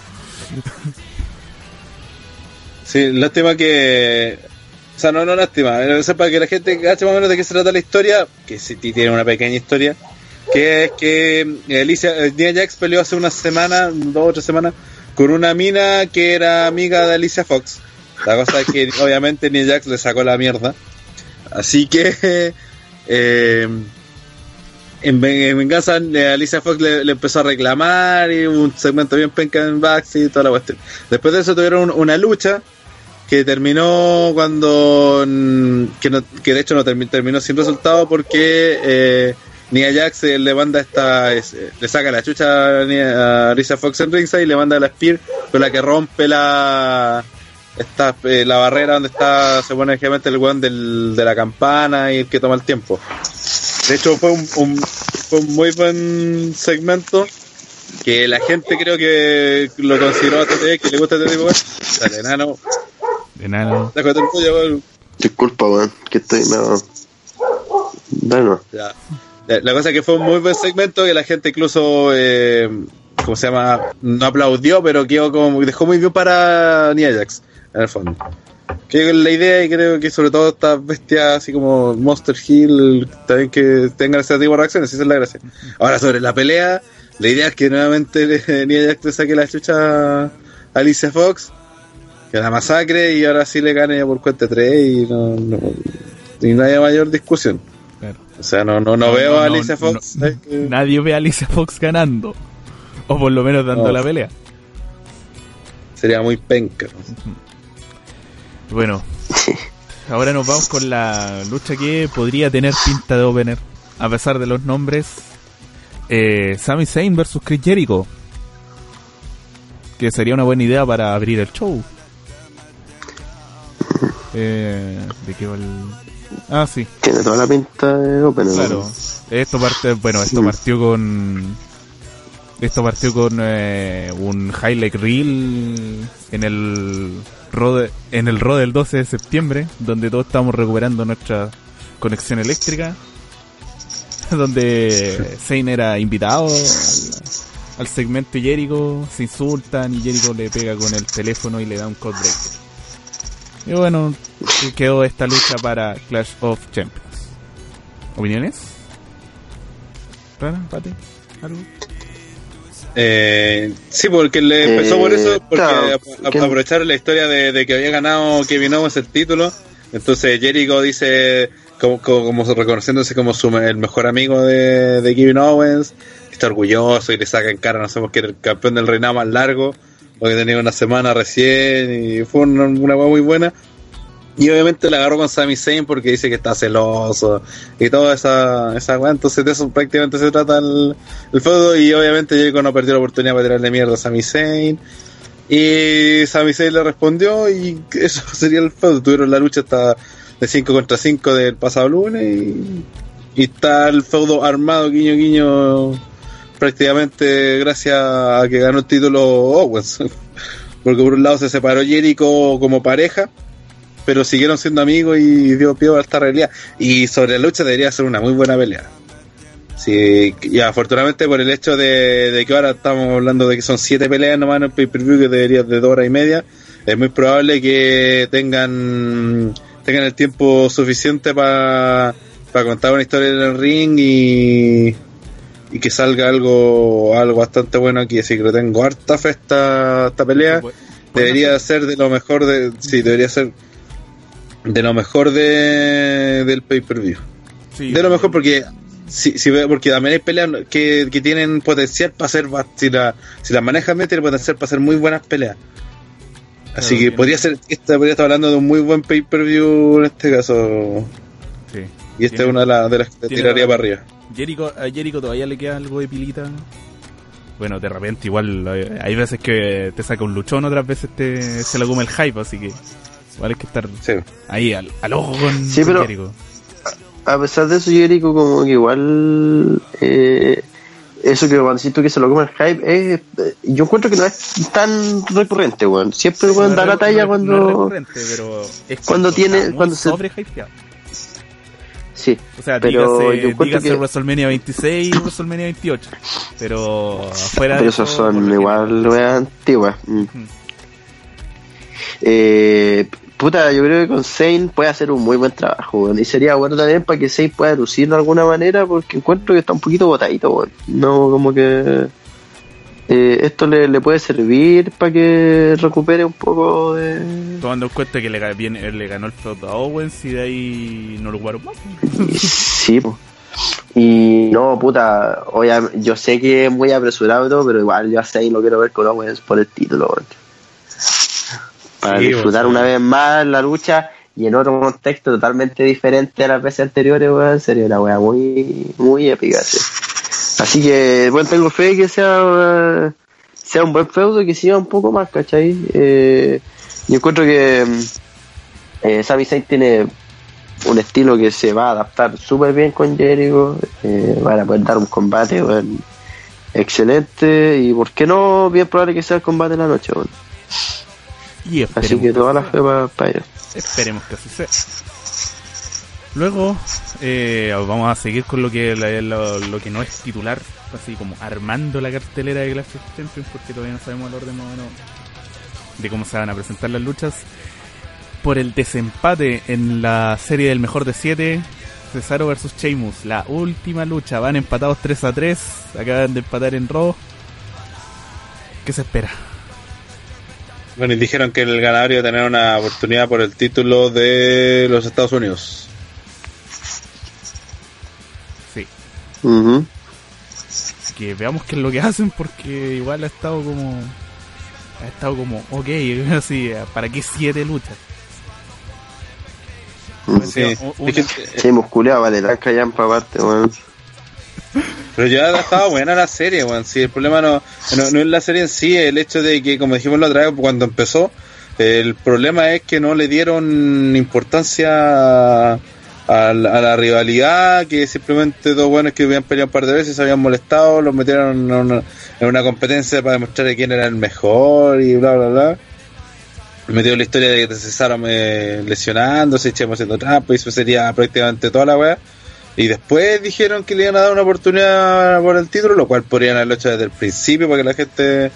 Sí, lástima que. O sea, no, no lástima. para que la gente cache más o menos de qué se trata la historia, que sí tiene una pequeña historia que es que eh, Alicia, eh, Nia Jax peleó hace una semana, dos o tres semanas, con una mina que era amiga de Alicia Fox. La cosa es que [LAUGHS] obviamente Nia Jax le sacó la mierda. Así que [LAUGHS] eh, en, venganza Alicia Fox le, empezó a reclamar y un segmento bien penca en Bax y toda la cuestión. Después de eso tuvieron una lucha que terminó cuando que, que de hecho no terminó sin resultado porque Nia Jax le manda esta, le saca la chucha a Risa Fox en ringside y le manda la Spear, pero la que rompe la esta, eh, la barrera donde está se pone el weón de la campana y el que toma el tiempo. De hecho fue un, fue un muy buen segmento que la gente creo que lo consideró bastante que le gusta este tipo de Dale, enano. Enano. Disculpa, weón, que estoy no. Bueno. Ya. La, cosa es que fue un muy buen segmento que la gente incluso, eh, ¿cómo se llama? No aplaudió, pero quedó como, dejó muy bien para Nia Jax, en el fondo. Que la idea, y creo que sobre todo estas bestias así como Monster Hill, también que tengan ese tipo de reacciones, esa es la gracia. Ahora, sobre la pelea, la idea es que nuevamente Nia Jax te saque la chucha a Alicia Fox, que la masacre y ahora sí le gane por cuenta 3 y no, y no haya mayor discusión. O sea, no, no, no, veo a Alicia Fox. Nadie ve a Alicia Fox ganando. O por lo menos dando la pelea. Sería muy penca. Bueno, [LAUGHS] ahora nos vamos con la lucha que podría tener pinta de opener. A pesar de los nombres. Eh, Sami Zayn versus Chris Jericho. Que sería una buena idea para abrir el show. [LAUGHS] Eh, ¿De qué va el, Ah, sí. Tiene toda la pinta de Open. Claro. Esto parte, bueno, esto partió con esto partió con eh, un highlight reel en el Rode, en el Rode del 12 de septiembre, donde todos estamos recuperando nuestra conexión eléctrica, [LAUGHS] donde Zane era invitado al, al segmento Jericho, se insultan y Jericho le pega con el teléfono y le da un code breaker. Y bueno, quedó esta lucha para Clash of Champions. ¿Opiniones? ¿Rana? ¿Pate? ¿Algo? Eh, sí, porque le empezó Eh, por eso, porque claro, ap- que- aprovecharon la historia de, de que había ganado Kevin Owens el título. Entonces Jericho dice, como, como, como reconociéndose como su, el mejor amigo de, de Kevin Owens, está orgulloso y le saca en cara, no sabemos que era el campeón del reinado más largo, porque tenía una semana recién y fue una, una muy buena. Y obviamente la agarró con Sami Zayn porque dice que está celoso y toda esa, esa. Entonces de eso prácticamente se trata el, el feudo. Y obviamente Jericho no perdió la oportunidad para tirarle mierda a Sami Zayn. Y Sami Zayn le respondió y [LAUGHS] eso sería el feudo. Tuvieron la lucha hasta de 5 contra 5 del pasado lunes y, y está el feudo armado, guiño, guiño, prácticamente gracias a que ganó el título Owens. [LAUGHS] Porque por un lado se separó Jericho como pareja pero siguieron siendo amigos y dio pie a esta realidad. Y sobre la lucha debería ser una muy buena pelea. Sí, y afortunadamente por el hecho de, que ahora estamos hablando de que son siete peleas nomás en el pay-per-view que debería de dos horas y media, es muy probable que tengan tengan el tiempo suficiente para contar una historia en el ring y, y que salga algo algo bastante bueno aquí. Así que le tengo harta fe esta, esta pelea. Debería ser de lo mejor de... Sí, debería ser de lo mejor de del pay-per-view. Sí, De lo mejor porque si, si porque también hay peleas que, que tienen potencial para ser si la si las manejan bien tienen potencial para hacer muy buenas peleas. Así Claro, que bien. podría ser esta podría estar hablando de un muy buen pay-per-view en este caso Sí. Y esta es una de, las de las que te tiraría para arriba. Jericho, a Jericho todavía le queda algo de pilita. Bueno, de repente igual hay veces que te saca un luchón, otras veces te, se lo come el hype, así que igual hay que estar Sí. ahí al, al ojo con, Sí, con pero- Jericho. A pesar de eso, Jericho como que igual... Eh, eso que cuando siento que se lo come el hype, es, eh, yo encuentro que no es tan recurrente, weón. Siempre el weón da No la es- talla no es- no es cuando... recurrente, pero es cuando tiene- cuando se- sobre hypeado. Sí, O sea, Pero dígase, yo dígase que- WrestleMania 26 y WrestleMania 28. Pero fuera pero de esos eso, por son igual weas antiguas. Mm. Mm. Eh, puta, yo creo que con Zane puede hacer un muy buen trabajo. Y sería bueno también para que Zane pueda lucir de alguna manera, porque encuentro que está un poquito botadito, weón. No, como que. Eh, esto le, le puede servir para que recupere un poco de. Tomando en cuenta que le, viene- le ganó el feudo a Owens y de ahí no lo jugaron más. Sí, po. Y no, puta, obvia- yo sé que es muy apresurado pero igual yo a Zane lo quiero ver con Owens por el título, weón. Para Sí, disfrutar una vez más la lucha y en otro contexto totalmente diferente a las veces anteriores, weón. Sería una weá muy, muy épica, sí. Así que, bueno, tengo fe que sea, sea un buen feudo y que siga un poco más, ¿cachai? Eh, yo encuentro que eh, Sami Zayn tiene un estilo que se va a adaptar súper bien con Jericho. Eh, van a poder dar un combate excelente y, ¿por qué no? Bien probable que sea el combate de la noche, weón. Y Así que toda la fe para ellos. esperemos que así sea. Luego eh, vamos a seguir con lo que lo, que no es titular, así como armando la cartelera de Clash of Champions, porque todavía no sabemos el orden más de cómo se van a presentar las luchas. Por el desempate en la serie del mejor de 7, Cesaro versus Sheamus, la última lucha, van empatados 3 a 3, acaban de empatar en Raw. ¿Qué se espera? Bueno, y dijeron que el ganador iba a tener una oportunidad por el título de los Estados Unidos. Ujú. que veamos qué es lo que [LAUGHS] hacen porque igual ha estado como ha estado como ok [LAUGHS] así para qué siete luchas. Sí. Una- Sí, musculeado, vale, la callan para aparte, weón. Pero ya estaba buena la serie, weón. Sí, el problema no, no, no es la serie en sí, el hecho de que, como dijimos la otra vez cuando empezó, el problema es que no le dieron importancia a, la, a la rivalidad, que simplemente dos buenos que habían peleado un par de veces se habían molestado, los metieron en una, en una competencia para demostrar quién era el mejor y bla, bla, bla. Metió la historia de que Cesaro me lesionándose, echemos haciendo trampa y eso sería prácticamente toda la weá. Y después dijeron que le iban a dar una oportunidad por el título, lo cual podrían haberlo hecho desde el principio para que la gente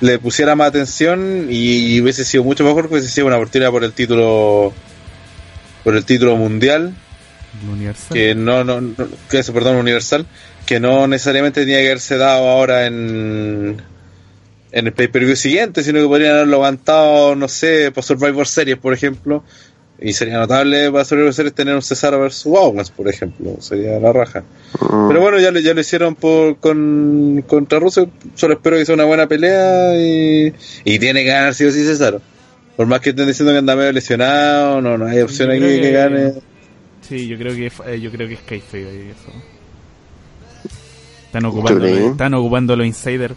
le pusiera más atención y, hubiese sido mucho mejor que hubiese sido una oportunidad por el título por el título mundial Universal. que no, no, no- que eso, perdón, universal, que no necesariamente tenía que haberse dado ahora en en el pay-per-view siguiente, sino que podrían haberlo aguantado, no sé, para Survivor Series, por ejemplo, y sería notable para Survivor Series tener un Cesaro versus Owens, por ejemplo, sería la raja. Mm. Pero bueno, ya lo, ya lo hicieron por, con, contra Russo, solo espero que sea una buena pelea y, y tiene que ganar sí o sí Cesaro. Por más que estén diciendo que anda medio lesionado, no, no hay opción aquí que- gane. Sí, yo creo que eh, yo creo que es kayfabe ahí, eso. Están ocupando, están ocupando los insiders.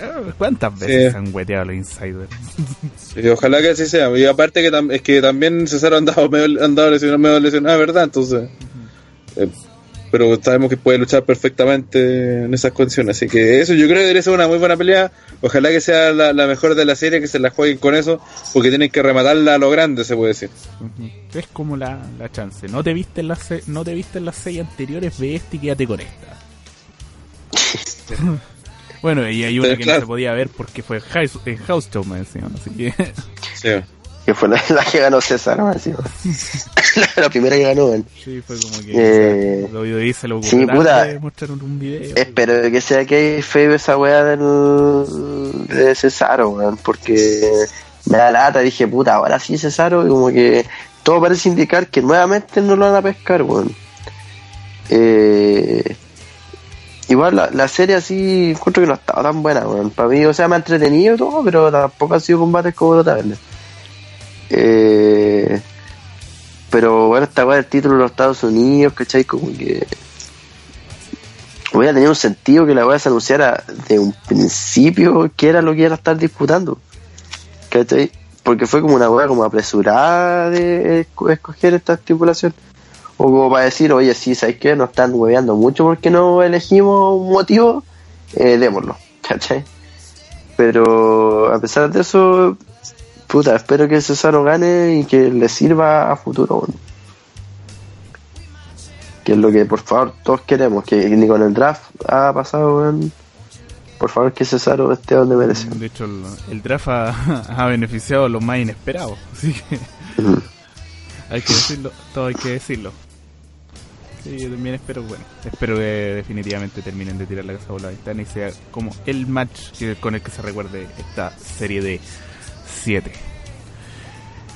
Eh, ¿Cuántas veces Sí. se han hueteado los insiders? [LAUGHS] Y ojalá que así sea. Y aparte que es que también Cesaro ha andado, medio, ha andado lesionado, medio lesionado, ¿verdad? Entonces, eh, pero sabemos que puede luchar perfectamente en esas condiciones. Así que eso yo creo que debería ser una muy buena pelea. Ojalá que sea la, la mejor de la serie, que se la jueguen con eso, porque tienen que rematarla a lo grande, se puede decir. Es como la, la chance. No te viste en las no te viste en las seis anteriores, ve este y quédate con esta. [LAUGHS] bueno, y hay una Pero que claro. no se podía ver porque fue House, en House Show más encima, así que Sí. Que fue la, [LAUGHS] la que ganó César, ¿no? La, [LAUGHS] la primera que ganó, weón. sí, fue como que Eh, lo video dice lo sí, puta. mostraron un video. Espero que sea que feo esa weá del, de Cesaro, weón, porque me da lata, dije, puta, ahora sí Cesaro, y como que todo parece indicar que nuevamente no lo van a pescar, weón. Eh, igual la, la serie así, encuentro que no estaba tan buena, weón. Para mí, o sea, me ha entretenido y todo, pero tampoco ha sido combates como los tabernes. Eh, pero bueno, esta weá del título de los Estados Unidos, ¿cachai? Como que hubiera tenido un sentido que la weá se anunciara de un principio que era lo que iba a estar disputando. ¿Cachai? Porque fue como una weá como apresurada de esco- escoger esta estipulación. O como para decir, oye, sí, ¿sabes qué? Nos están hueveando mucho porque no elegimos un motivo, eh, démoslo. ¿Cachai? Pero a pesar de eso, puta, espero que Cesaro gane y que le sirva a futuro. Que es lo que por favor todos queremos, que ni con el draft ha pasado. Por favor que Cesaro esté donde merece. De hecho, el, el draft ha, [LAUGHS] ha beneficiado a los más inesperados, [LAUGHS] así que hay que decirlo, todo hay que decirlo. Sí, yo también espero, bueno, espero que definitivamente terminen de tirar la casa por la ventana y sea como el match con el que se recuerde esta serie de 7.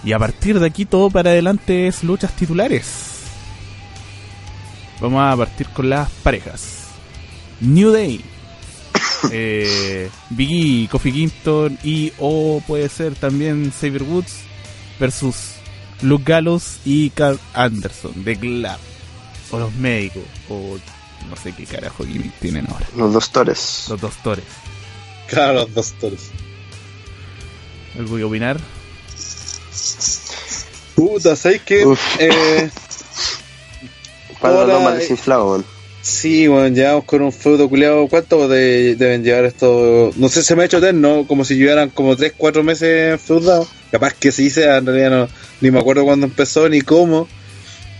Y a partir de aquí todo para adelante es luchas titulares. Vamos a partir con las parejas. New Day. [COUGHS] Eh, Biggie, Kofi Kingston y o puede ser también Xavier Woods versus Luke Gallows y Carl Anderson de Glad o los médicos o no sé qué carajo gimmick tienen ahora Los dos tores. los doctores Claro, los dos toros. algo que opinar Puta, ¿sabes qué? Eh, Hola, más eh. desinflado. Sí, bueno, llevamos con un feudo culiado. ¿Cuánto de- deben llevar esto? No sé, se me ha hecho eterno, como si llevaran como 3, 4 meses feudados. Capaz que sí sea, en realidad no, ni me acuerdo cuándo empezó ni cómo.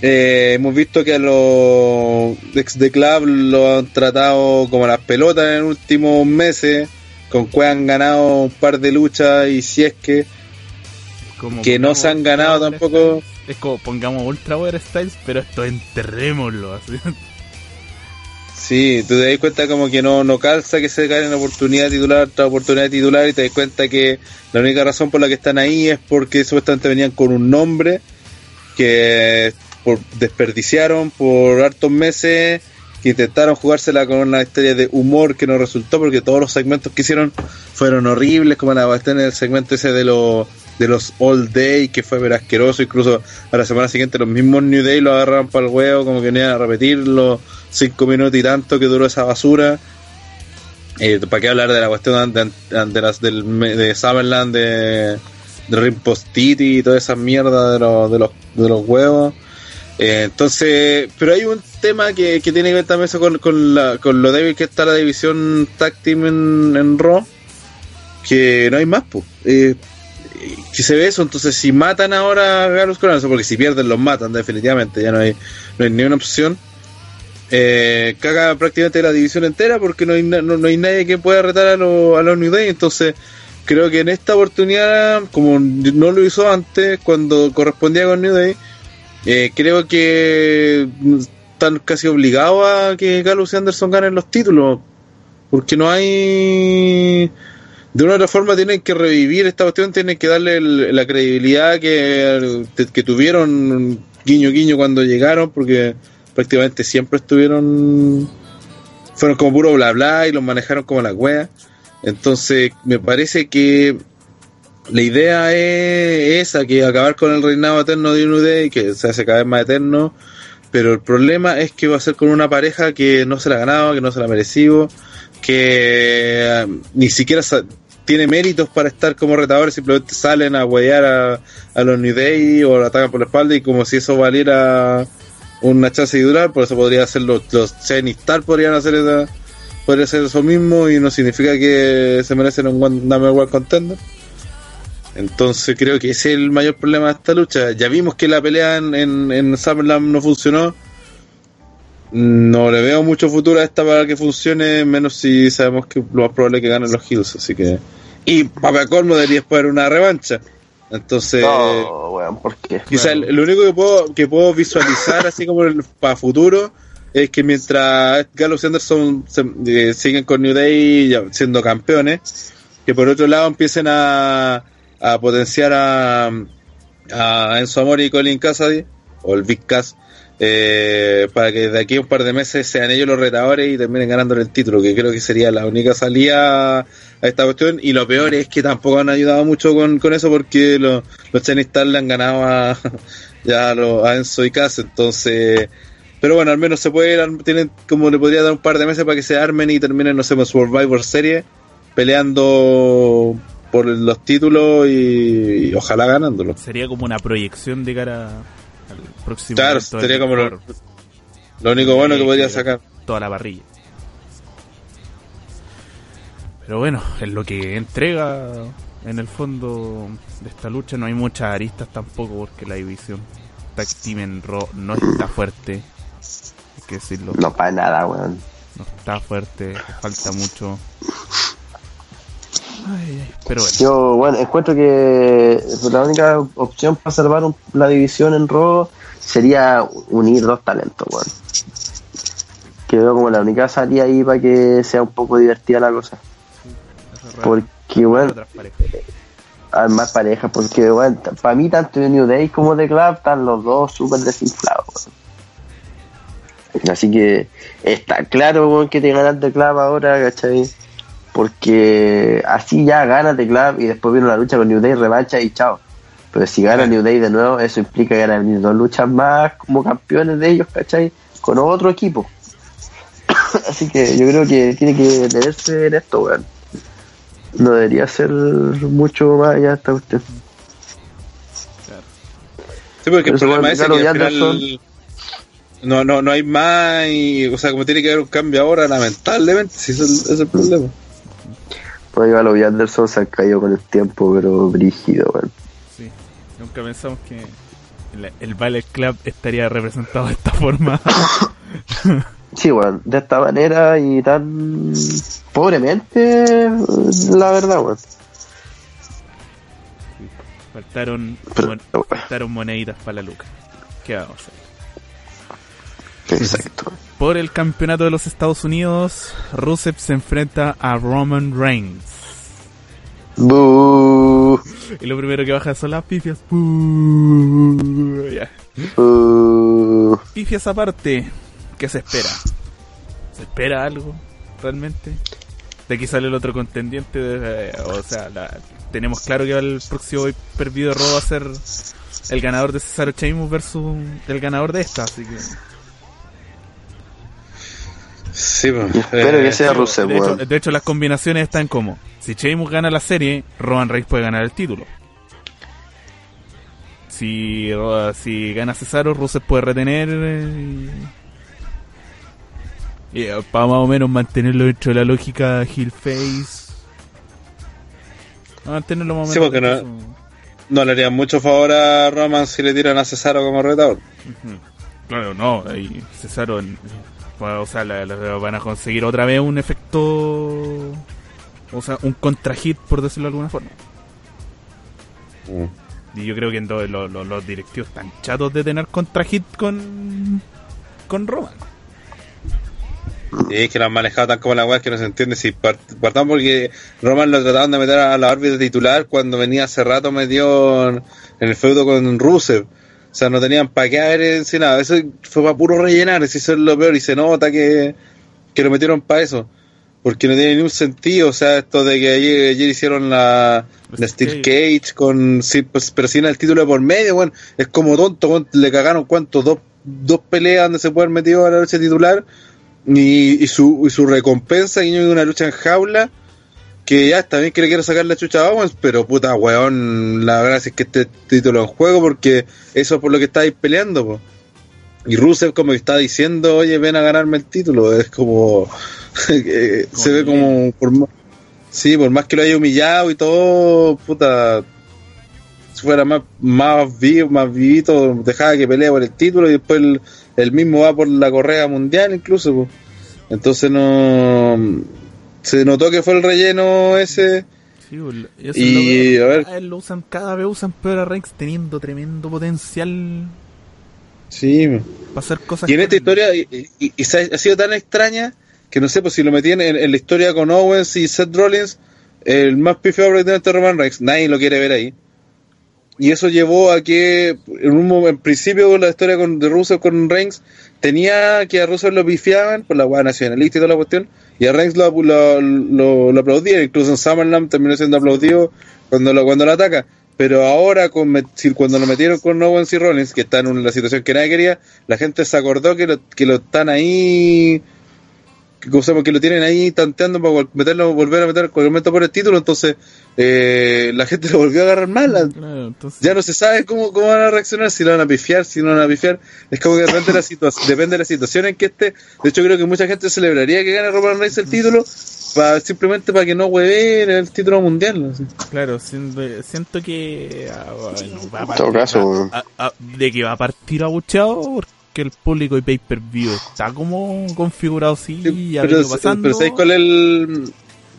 Eh, hemos visto que a los ex de club lo han tratado como las pelotas en los últimos meses. Con que han ganado un par de luchas y si es que Como Que no se han ganado tampoco. Styles. es como pongamos Ultra Over Styles pero esto enterrémoslo así Sí, tú te das cuenta como que no, no calza que se caen en oportunidad titular tras oportunidad titular y te das cuenta que la única razón por la que están ahí es porque supuestamente venían con un nombre que por, desperdiciaron por hartos meses, que intentaron jugársela con una historia de humor que no resultó porque todos los segmentos que hicieron fueron horribles, como la cuestión el segmento ese de los de los All Day que fue ver asqueroso, incluso a la semana siguiente los mismos New Day lo agarraron para el huevo, como que venían a repetir los cinco minutos y tanto que duró esa basura. Eh, ¿Para qué hablar de la cuestión de, de, las de Summerland, de, de Rimpostiti y toda esa mierda de los, de los, de los huevos? Eh, entonces, pero hay un tema que, que tiene que ver también eso con, con, la, con lo débil que está la división tag en, en Raw, que no hay más, pues. Que se ve eso, entonces si matan ahora a Galus con porque si pierden los matan definitivamente, ya no hay, no hay ni una opción. Eh, caga prácticamente la división entera porque no hay, no, no hay nadie que pueda retar a, los a los New Day, entonces creo que en esta oportunidad, como no lo hizo antes, cuando correspondía con New Day, eh, creo que están casi obligados a que Galus y Anderson ganen los títulos, porque no hay de una u otra forma tienen que revivir esta cuestión, tienen que darle el- la credibilidad que, que tuvieron guiño guiño cuando llegaron, porque prácticamente siempre estuvieron, fueron como puro bla bla y los manejaron como la wea. Entonces me parece que la idea es esa, que acabar con el reinado eterno de New Day, que se hace cada vez más eterno, pero el problema es que va a ser con una pareja que no se la ha ganado, que no se la ha merecido, que eh, ni siquiera tiene méritos para estar como retadores, simplemente salen a huear a, a los New o lo atacan por la espalda y como si eso valiera una chance de durar, por eso podría hacer los, los podrían hacer esa, podría hacer eso mismo y no significa que se merecen un one, number contender. Entonces creo que ese es el mayor problema de esta lucha. Ya vimos que la pelea en, en, en SummerSlam no funcionó. No le veo mucho futuro a esta para que funcione, menos si sabemos que lo más probable es que ganen los Hills. Así que. Y para colmo debería esperar una revancha. Entonces. No, weón, ¿por qué? Quizá el- lo único que puedo, que puedo visualizar así como el- para futuro es que mientras Gallows y Anderson se- eh, siguen con New Day siendo campeones, que por otro lado empiecen a, a potenciar a, a Enzo Amore y Colin Cassidy, o el Big Cass, eh, para que de aquí a un par de meses sean ellos los retadores y terminen ganando el título, que creo que sería la única salida a esta cuestión. Y lo peor es que tampoco han ayudado mucho con, con eso porque los, los Chinese Stars le han ganado a, [LAUGHS] ya a, los- a Enzo y Cass, entonces... Pero bueno, al menos se puede ir, tienen como le podría dar un par de meses para que se armen y terminen, no sé, en Survivor Series, peleando por los títulos y, y ojalá ganándolo. Sería como una proyección de cara al próximo. Claro, sería como lo, único bueno que podría sacar. Toda la parrilla. Pero bueno, en lo que entrega en el fondo de esta lucha no hay muchas aristas tampoco porque la división Tag Team en Raw no está fuerte. Hay que decirlo. No para nada, weón. No está fuerte, falta mucho. Ay, pero bueno, Yo, bueno, encuentro que la única opción para salvar un- la división en Raw sería unir dos talentos, weón. Que veo como la única salida ahí para que sea un poco divertida la cosa. Porque, bueno, hay más parejas, porque, bueno, para mí tanto de New Day como de Club están los dos súper desinflados. Así que está claro, weón, que te ganas de Club ahora, ¿cachai? Porque así ya ganas de Club y después viene la lucha con New Day, revancha y chao. Pero si gana New Day de nuevo, eso implica ganar dos luchas más como campeones de ellos, ¿cachai? Con otro equipo. [COUGHS] Así que yo creo que tiene que detenerse en esto, weón. No debería ser mucho más allá esta cuestión. Sí, porque el problema es que al final no, no, no hay más, y, o sea, como tiene que haber un cambio ahora, lamentablemente, si es el, es el problema. Pues igual los Anderson se han caído con el tiempo, pero brígido, weón. Sí, nunca pensamos que el, el Ballet Club estaría representado de esta forma. [COUGHS] Sí, weón, de esta manera y tan pobremente, la verdad, weón. faltaron, mon- faltaron moneditas para la luca. ¿Qué vamos a hacer? Exacto. Por el campeonato de los Estados Unidos, Rusev se enfrenta a Roman Reigns. Boo, Y lo primero que baja son las pifias. Boo. Pifias aparte, ¿qué se espera? ¿Se espera algo realmente? De aquí sale el otro contendiente. de- eh, o sea, la- tenemos claro que el próximo perdido de Raw va a ser el ganador de Cesaro Sheamus versus el ganador de esta. Así que Sí, pues, Espero eh, que sea de Rusev, hecho, weón. de hecho, las combinaciones están como: si Sheamus gana la serie, Roman Reigns puede ganar el título. Si, si gana Cesaro, Rusev puede retener. eh, y, eh, para más o menos mantenerlo dentro de la lógica Heel Face. Mantenerlo más o Sí, menos. porque no- eso. No le harían mucho favor a Roman si le tiran a Cesaro como retador. Claro, no, Cesaro, en- o sea, la- la- van a conseguir otra vez un efecto, o sea, un contra hit, por decirlo de alguna forma. Mm. Y yo creo que en lo- lo- lo- los directivos están chatos de tener contra hit con, con Roman. Y es que lo han manejado tan como la weá que no se entiende si part- partamos porque Roman lo trataban de meter a la órbita titular cuando venía hace rato metió en, en el feudo con Rusev. O sea, no tenían para qué haber en nada. Eso fue para puro rellenar, si eso es lo peor. Y se nota que, que lo metieron para eso. Porque no tiene ningún sentido. O sea, esto de que ayer, ayer hicieron la, la Steel Cage con. Sí, pues, pero sin el título de por medio, weón. Es como tonto. Le cagaron cuánto, dos, dos peleas donde se puede haber metido a la lucha titular. Y, y su, y su recompensa, y una lucha en jaula. Que ya bien que le quiero sacar la chucha a Owens, pero puta weón, la verdad es que este título en juego, porque eso es por lo que estáis peleando, po. Y Rusev como que está diciendo, oye, ven a ganarme el título, es como... [LAUGHS] eh, se ve como... Por, sí, por más que lo haya humillado y todo, puta... Si fuera más, más vivo, más vivito, dejaba que pelea por el título y después el, el mismo va por la correa mundial incluso, po. Entonces no... Se notó que fue el relleno ese... Sí, pues, eso Y, lo a ver. Cada vez lo usan, cada vez usan peor a Reigns teniendo tremendo potencial Sí, para hacer cosas. Y en esta historia, y, y- y ha, sido tan extraña que no sé, pues si lo metían en, en la historia con Owens y Seth Rollins, el más pifiado prácticamente Roman Reigns, nadie lo quiere ver ahí. Y eso llevó a que, en un en principio, la historia con, de Rusev con Reigns tenía que a Rusev lo pifiaban por la hueá nacionalista y toda la cuestión, y a Reigns lo, lo, lo- lo aplaudían, incluso en SummerSlam terminó siendo aplaudido cuando lo, cuando lo ataca. Pero ahora, con, cuando lo metieron con Owens y Rollins, que están en la situación que nadie quería, la gente se acordó que lo, que lo están ahí que, cosa, que lo tienen ahí tanteando para vol- meterlo, volver a meter cualquier momento por el título, entonces eh, la gente [LAUGHS] lo volvió a agarrar mal. Claro, entonces, Ya no se sabe cómo, cómo van a reaccionar, si lo van a pifiar, si no lo van a pifiar. Es como que depende de la, situa- depende de la situación en que esté. De hecho, creo que mucha gente celebraría que gane Roman Reigns el título, para, simplemente para que no hueveen el título mundial. así. claro, siento, siento que ah, bueno, va a En partir- todo caso, va- a- a- de que va a partir abucheado porque el público y pay per view está como configurado así, Sí, ya pero, pasando. pero ¿sabéis cuál es el...?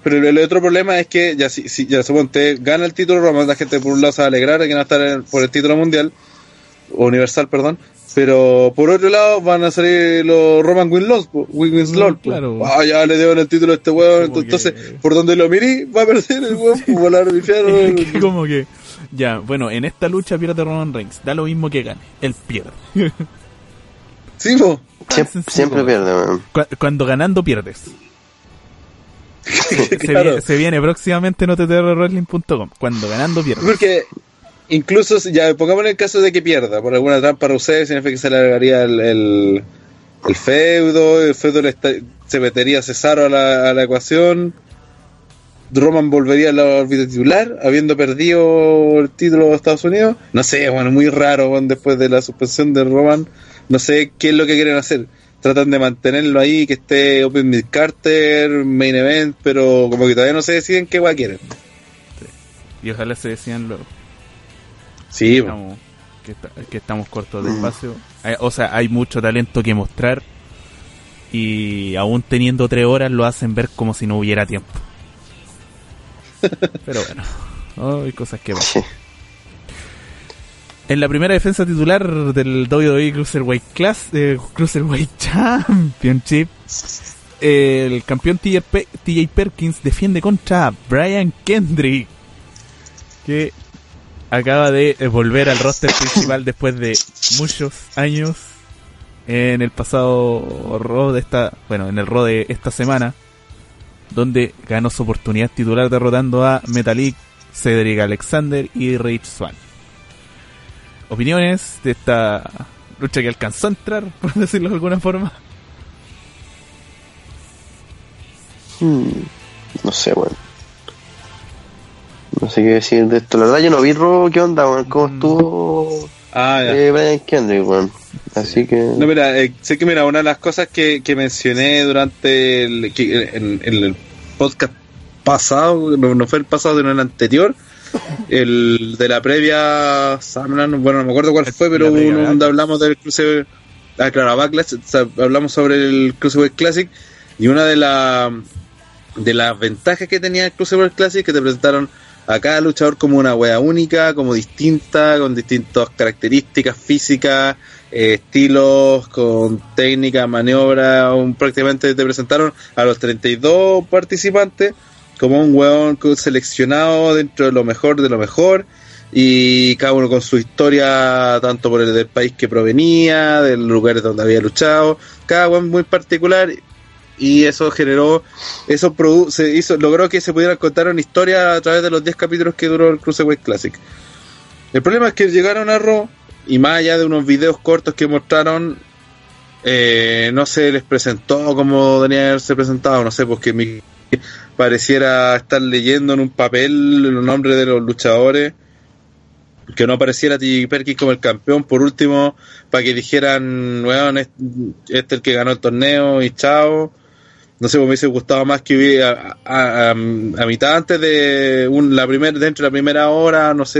Pero el, el otro problema es que ya si, si ya suponte gana el título Roman, la gente por un lado se va a alegrar de que no estar por el título mundial, universal, perdón, pero por otro lado van a salir los Roman Win Loss, po, Win Wins Mm, claro. Ah, ya le dieron el título a este Como entonces que- por donde lo mirí va a perder el por volar [LAUGHS] Que como que ya, bueno, en esta lucha pierde Roman Reigns, da lo mismo que gane, él pierde. [LAUGHS] Sí, po. Siempre, pierde, weón. Cu- Cuando ganando pierdes. [LAUGHS] Se, Claro. viene, se viene próximamente en OTTRWrestling.com. Cuando ganando pierdes. Porque incluso, ya pongamos en el caso de que pierda por alguna trampa Rusev, significa que se le agregaría el, el, el feudo, el feudo le está- se metería Cesaro a la, a la ecuación, Roman volvería a la órbita titular, habiendo perdido el título de Estados Unidos. No sé, bueno, muy raro bueno, después de la suspensión de Roman. No sé qué es lo que quieren hacer. Tratan de mantenerlo ahí, que esté Open Mid Carter, Main Event, pero como que todavía no se deciden qué guay quieren. Y ojalá se decían luego. Sí. Estamos, que, esta- que estamos cortos de espacio. Hay- o sea, hay mucho talento que mostrar. Y aún teniendo tres horas lo hacen ver como si no hubiera tiempo. [LAUGHS] Pero bueno, oh, hay cosas que pasan. [LAUGHS] En la primera defensa titular del WWE Cruiserweight Class, eh, Cruiserweight [LAUGHS] Championship, el campeón TJ, Pe- TJ Perkins defiende contra Brian Kendrick, que acaba de eh, volver al roster [COUGHS] principal después de muchos años en el pasado Raw de esta, bueno, en el Raw de esta semana, donde ganó su oportunidad titular derrotando a Metalik, Cedric Alexander y Rich Swan. Opiniones de esta lucha que alcanzó a entrar, [LAUGHS] por decirlo de alguna forma. Hmm, No sé, weón. No sé qué decir de esto. La verdad, yo no vi Raw. ¿Qué onda, weón? ¿Cómo estuvo Ah, ya. eh, Brian Kendrick, weón? Así que. No, mira, eh, sé que mira, una de las cosas que, que mencioné durante el, que- en el podcast pasado, no, no fue el pasado, sino el anterior, el de la previa SummerSlam, bueno, no me acuerdo cuál fue, pero La donde Backlash. hablamos del Cruiserweight, ah, claro, Backlash, hablamos sobre el Cruiserweight Classic y una de las de las ventajas que tenía el Cruiserweight Classic que te presentaron a cada luchador como una wea única, como distinta, con distintas características físicas, eh, estilos, con técnica, maniobra, un- prácticamente te presentaron a los 32 participantes como un weón seleccionado dentro de lo mejor de lo mejor y cada uno con su historia tanto por el del país que provenía, de los lugares donde había luchado, cada weón muy particular y eso generó eso produ- se hizo logró que se pudiera contar una historia a través de los 10 capítulos que duró el Cruiserweight Classic. El problema es que llegaron a Raw y más allá de unos videos cortos que mostraron eh, no se les presentó como tenía que haberse presentado, no sé, porque mi pareciera estar leyendo en un papel los nombres de los luchadores que no apareciera T. Perkins como el campeón por último para que dijeran weón este es el que ganó el torneo y chao no sé, me hubiese gustado más que hubiera a, a- mitad antes de un, la primera, dentro de la primera hora, no sé,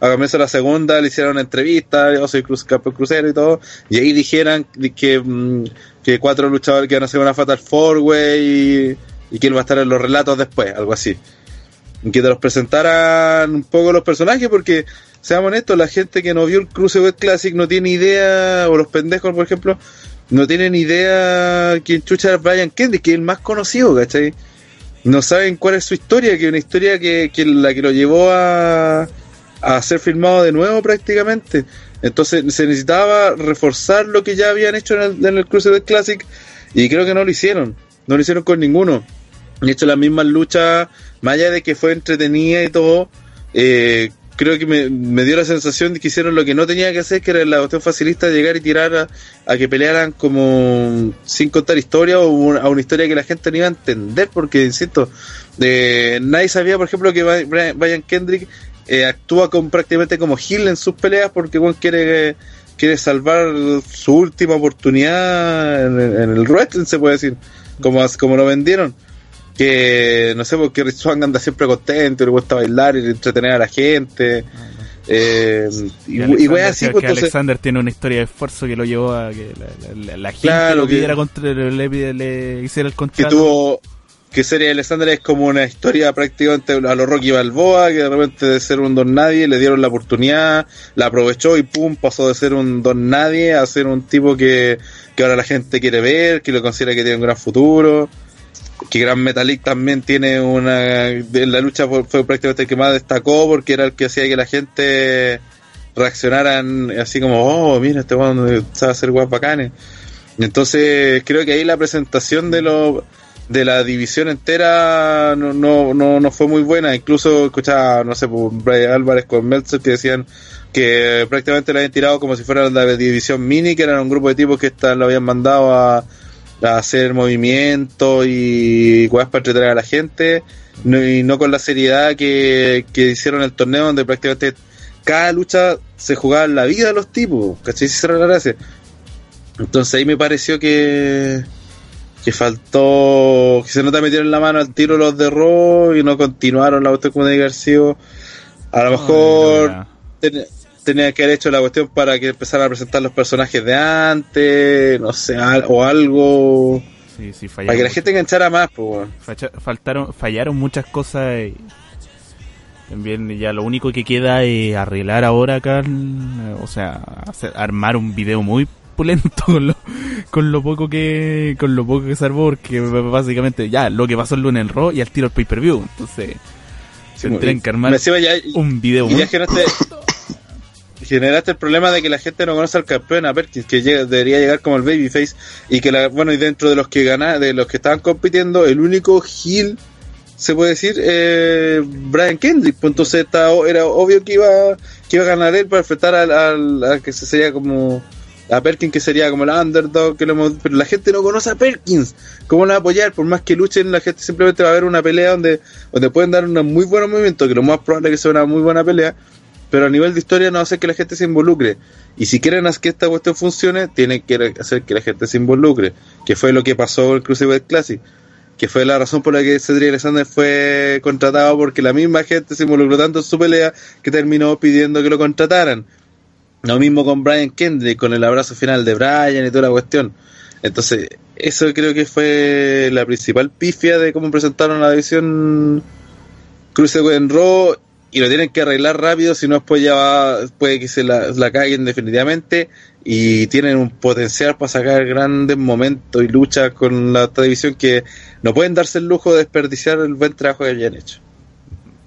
a comienzo de la segunda le hicieron una entrevista, yo soy cruz, campeón crucero y todo, y ahí dijeran que, mm, que cuatro luchadores que van a hacer una Fatal Four Way y, él va a estar en los relatos después, algo así. Que te los presentaran un poco los personajes, porque seamos honestos, la gente que no vio el Cruiserweight Classic no tiene idea, o los pendejos, por ejemplo, no tienen idea quién chucha es Brian Kendrick, que es el más conocido, ¿cachai? No saben cuál es su historia, que es una historia que, que la que lo llevó a, a ser filmado de nuevo prácticamente. Entonces se necesitaba reforzar lo que ya habían hecho en el, en el Cruiserweight Classic y creo que no lo hicieron, no lo hicieron con ninguno. De hecho, las mismas luchas, más allá de que fue entretenida y todo, eh, creo que me, dio la sensación de que hicieron lo que no tenía que hacer, que era la cuestión facilista de llegar y tirar a, a que pelearan como sin contar historia o a una historia que la gente no iba a entender, porque, insisto, eh, nadie sabía, por ejemplo, que Brian Kendrick eh, actúa con, prácticamente como heel en sus peleas porque bueno, quiere quiere salvar su última oportunidad en, el- en el wrestling, se puede decir, como, como lo vendieron que no sé porque Rich Swann anda siempre contento, le gusta bailar y entretener a la gente. Eh, y, Y, y Alexander, weas así, que pues, entonces- Alexander tiene una historia de esfuerzo que lo llevó a que la, la- la- la gente Claro, lo que- pidiera contra, le, le- le hiciera el que contrato. tuvo que serie Alexander es como una historia prácticamente a los Rocky Balboa que de repente de ser un don nadie le dieron la oportunidad la aprovechó y pum pasó de ser un don nadie a ser un tipo que, que ahora la gente quiere ver que lo considera que tiene un gran futuro que Gran Metalik también tiene una en la lucha fue, prácticamente el que más destacó porque era el que hacía que la gente reaccionaran así como oh mira este weón sabe hacer guas bacanes entonces creo que ahí la presentación de los de la división entera no, no, no, no fue muy buena. Incluso escuchaba, no sé, por Brian Álvarez con Meltzer que decían que prácticamente lo habían tirado como si fuera la división mini, que eran un grupo de tipos que esta- lo habían mandado a hacer movimientos y cosas para entretener a la gente, no, y no con la seriedad que, que hicieron el torneo, donde prácticamente cada lucha se jugaba en la vida de los tipos, ¿cachai? Si la gracia. Entonces ahí me pareció que que faltó que se nota metieron la mano al tiro los de Raw y no continuaron la cuestión como a lo mejor ten- tenía que haber hecho la cuestión para que empezaran a presentar los personajes de antes no sé al- o algo. Sí, sí, para que la gente enganchara más pues faltaron, fallaron muchas cosas y también ya lo único que queda es arreglar ahora acá, o sea, hacer- armar un video muy pulento con lo, con lo poco que con lo poco que salvó porque básicamente ya lo que pasó el lunes en Raw y al tiro el pay per view entonces Sí, tendrían que armar ya, un video y muy ya generaste generaste el problema de que la gente no conoce al campeón a Perkins que debería llegar como el babyface y que la bueno y dentro de los que gana de los que estaban compitiendo el único heel se puede decir eh, Brian Kendrick pues entonces estaba- era obvio que iba que iba a ganar él para enfrentar al, que se sería como a Perkins que sería como la underdog, que lo pero la gente no conoce a Perkins. ¿Cómo lo va a apoyar? Por más que luchen, la gente simplemente va a ver una pelea donde, donde pueden dar unos muy buenos movimientos, que lo más probable es que sea una muy buena pelea, pero a nivel de historia no hace que la gente se involucre. Y si quieren hacer que esta cuestión funcione, tienen que hacer que la gente se involucre, que fue lo que pasó con el Cruiserweight Classic. Que fue la razón por la que Cedric Alexander fue contratado, porque la misma gente se involucró tanto en su pelea que terminó pidiendo que lo contrataran. Lo mismo con Brian Kendrick, con el abrazo final de Brian y toda la cuestión. Entonces, eso creo que fue la principal pifia de cómo presentaron la división Cruiserweight en Raw y lo tienen que arreglar rápido, si no después ya va- puede que se la, la caguen definitivamente y tienen un potencial para sacar grandes momentos y luchas con la otra división que no pueden darse el lujo de desperdiciar el buen trabajo que hayan hecho.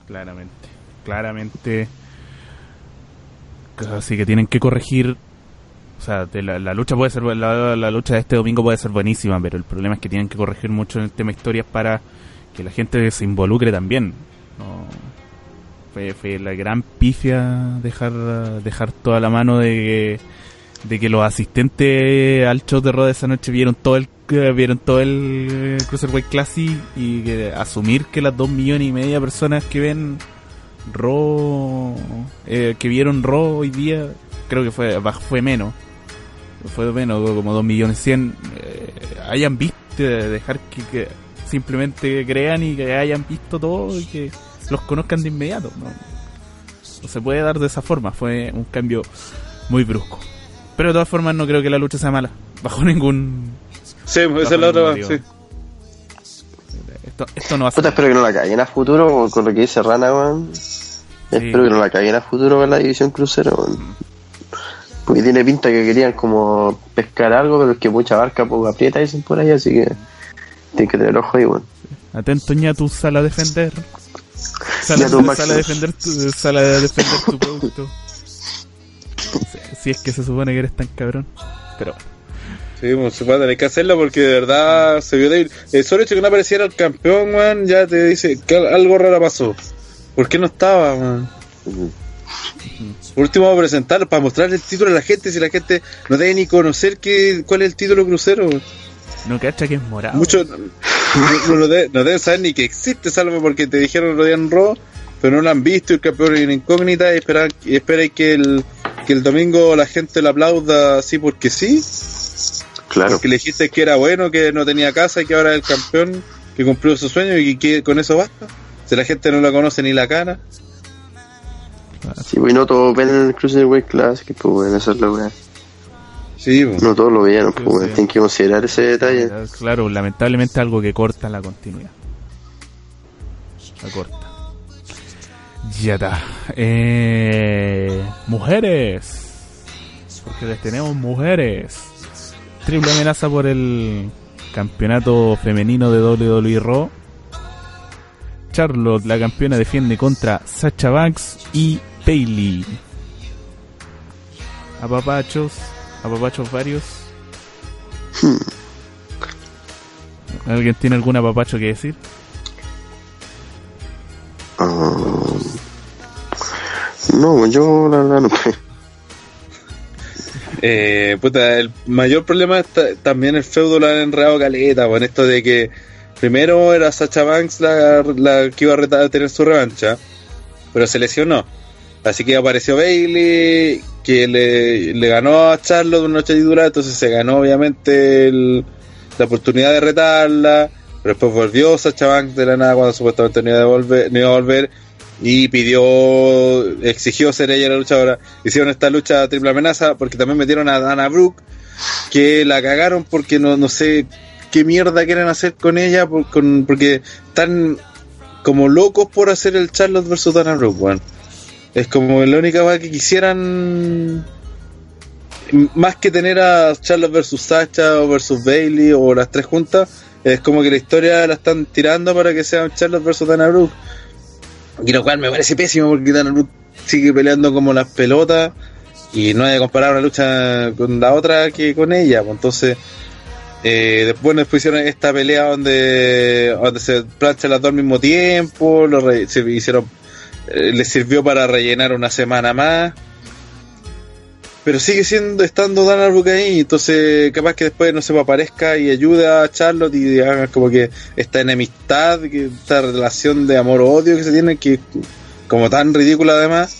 Claramente, claramente. Así que tienen que corregir. O sea, la, la lucha puede ser la, la lucha de este domingo puede ser buenísima, pero el problema es que tienen que corregir mucho en el tema historias para que la gente se involucre también. No, fue, fue la gran pifia dejar dejar toda la mano de que, de que los asistentes al show de de esa noche vieron todo el vieron todo el eh, Cruiserweight Classic y que asumir que las dos millones y media personas que ven Raw eh, que vieron Raw hoy día creo que fue fue menos. Fue menos como dos millones cien eh, hayan visto dejar que, que simplemente crean y que hayan visto todo y que los conozcan de inmediato no, no se puede dar de esa forma fue un cambio muy brusco pero de todas formas no creo que la lucha sea mala bajo ningún Sí, esa es la otra. Digo. Sí. esto, esto no va a Puta, ser espero que no la caguen a futuro con, con lo que dice Rana, weón. Espero que no la caguen a futuro con la división crucero, weón. Porque tiene pinta que querían como pescar algo, pero es que mucha barca poco aprieta dicen por ahí, así que tienen que tener ojo ahí, weón. Atento ñatu, sal a defender. Sal, Ñatu a, defender tu, a defender tu producto. Si, es que se supone que eres tan cabrón. Pero Sí, pues, se va a tener que hacerlo porque de verdad se vio débil. El solo hecho que no apareciera el campeón, man, ya te dice que al- algo raro pasó. ¿Por qué no estaba, man? Por último, vamos a presentarlo para mostrarle el título a la gente. Si la gente no debe ni conocer qué, cuál es el título crucero, no cacha que es morado. muchos no, deben saber ni que existe, salvo porque te dijeron lo en Raw, pero no lo han visto. y El campeón es una incógnita y esperan, y esperan que, el, que el domingo la gente lo aplauda así porque sí. Claro. Porque le dijiste que era bueno, que no tenía casa y que ahora es el campeón, que cumplió su sueño y que con eso basta. Si la gente no la conoce ni la cara. Sí, pues no todos ven el Cruiserweight Classic, pues weón, esa es la weá. Sí, pues. No todos lo vieron, pues. Tienen que considerar ese detalle. Claro, lamentablemente algo que corta la continuidad. La corta. Ya está. Eh, mujeres. Porque les tenemos mujeres. Triple amenaza por el campeonato femenino de WWE Raw. Charlotte, la campeona, defiende contra Sacha Banks y Bailey. Apapachos, apapachos varios. ¿Alguien tiene algún apapacho que decir? Ah, no, yo la verdad no. [LAUGHS] Eh, puta, el mayor problema es ta- también el feudo lo han enredado caleta, con esto de que primero era Sacha Banks la, la que iba a, retar- a tener su revancha, pero se lesionó. Así que apareció Bailey, que le, le ganó a Charlotte una noche titular, entonces se ganó obviamente el- la oportunidad de retarla, pero después volvió Sacha Banks de la nada cuando supuestamente no iba a volver, no iba a volver y pidió, exigió ser ella la luchadora. Hicieron esta lucha triple amenaza porque también metieron a Dana Brooke, que la cagaron porque no, no sé qué mierda quieren hacer con ella, porque están como locos por hacer el Charlotte versus Dana Brooke, weón. Es como la única cosa que quisieran más que tener a Charlotte versus Sacha o versus Bailey o las tres juntas, es como que la historia la están tirando para que sea Charlotte versus Dana Brooke. Y lo cual me parece pésimo porque Dana Brooke sigue peleando como las pelotas y no hay que comparar una lucha con la otra que con ella. pues entonces, eh, después nos pusieron esta pelea donde, donde se planchan las dos al mismo tiempo, lo re- se hicieron, eh, les sirvió para rellenar una semana más. pero sigue siendo estando Brooke ahí, entonces capaz que después no se aparezca y ayuda a Charlotte y haga como que esta enemistad, que esta relación de amor-odio que se tiene, que como tan ridícula además,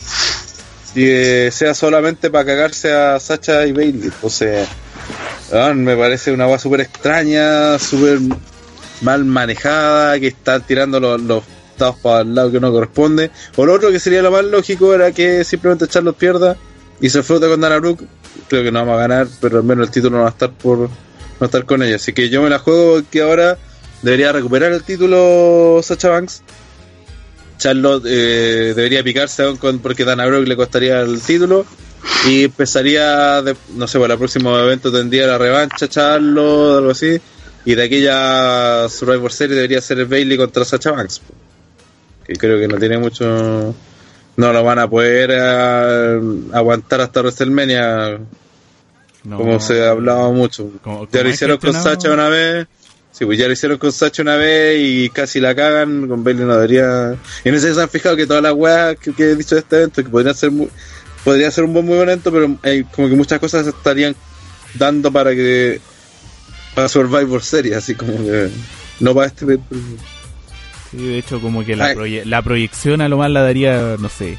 y sea solamente para cagarse a Sacha y Bailey. Entonces, ah, me parece una voz súper extraña, súper mal manejada, que está tirando los dados para el lado que no corresponde. O lo otro que sería lo más lógico era que simplemente Charlotte pierda y se fruta con Dana Brooke. Creo que no vamos a ganar, pero al menos el título no va a estar por no estar con ella. Así que yo me la juego que ahora debería recuperar el título Sacha Banks. Charlotte eh, debería picarse aún con, porque Dana Brooke le costaría el título y empezaría, de, no sé, para el próximo evento tendría la revancha Charlotte, algo así. Y de aquella Survivor Series debería ser el Bailey contra Sacha Banks. Que creo que no tiene mucho. No lo van a poder eh, aguantar hasta WrestleMania. No, como se ha hablado mucho. como- ya lo hicieron con Sacha una vez. Sí, pues ya lo hicieron con Sacha una vez y casi la cagan. Con Bailey no debería. Y no sé si se han fijado que todas las weas que, que he dicho de este evento, que podrían ser muy, podría ser un buen muy evento, pero hay como que muchas cosas se estarían dando para que. para Survivor Series, así como que. No para este. Sí, de hecho, como que la, proye- la proyección a lo más la daría, no sé.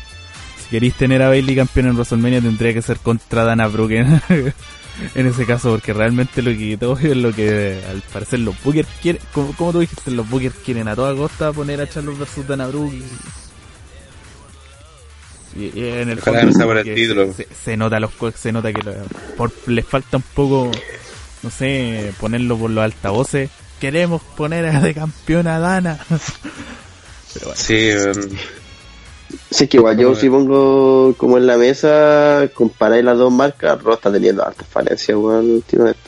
Si queréis tener a Bailey campeón en WrestleMania, tendría que ser contra Dana Brooke en, [LAUGHS] ese caso, porque realmente lo que todo es lo que al parecer los Bookers quieren. Como, como tú dijiste, los Bookers quieren a toda costa poner a Charlotte versus Dana Brooke. Y, y en el Ojalá fondo por el título. Se, se nota los se nota que lo- por, les falta un poco no sé ponerlo por los altavoces queremos poner a de campeón a Dana. Pero bueno. Sí, um, Sí, que igual yo si pongo como en la mesa, comparáis las dos marcas, Raw está teniendo hartas falencias, weón, últimamente.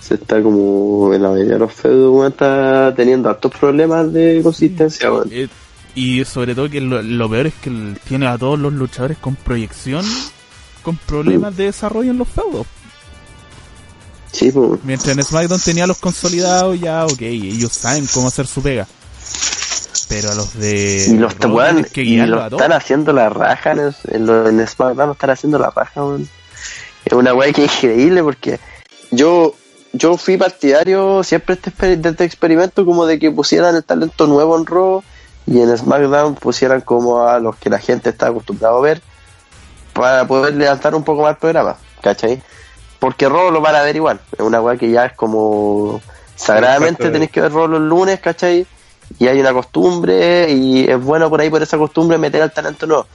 Se está como en la mayoría de los feudos, weón, está teniendo hartos problemas de consistencia, weón. Eh, y sobre todo que lo, lo peor es que tiene a todos los luchadores con proyección con problemas de desarrollo en los feudos Sí, pues. mientras en SmackDown tenía a los consolidados ya ok ellos saben cómo hacer su pega pero a los de Y los tienes que y lo están haciendo la raja en, en, lo- en SmackDown, están haciendo la raja. Es una weá que es increíble porque yo yo fui partidario siempre este de este experimento como de que pusieran el talento nuevo en Raw y en SmackDown pusieran como a los que la gente está acostumbrado a ver para poder levantar un poco más el programa, ¿cachai? Porque Raw lo van a ver igual, es una weá que ya es como sagradamente Exacto. tenéis que ver Raw los lunes, ¿cachai? Y hay una costumbre y es bueno por ahí por esa costumbre meter al talento nuevo.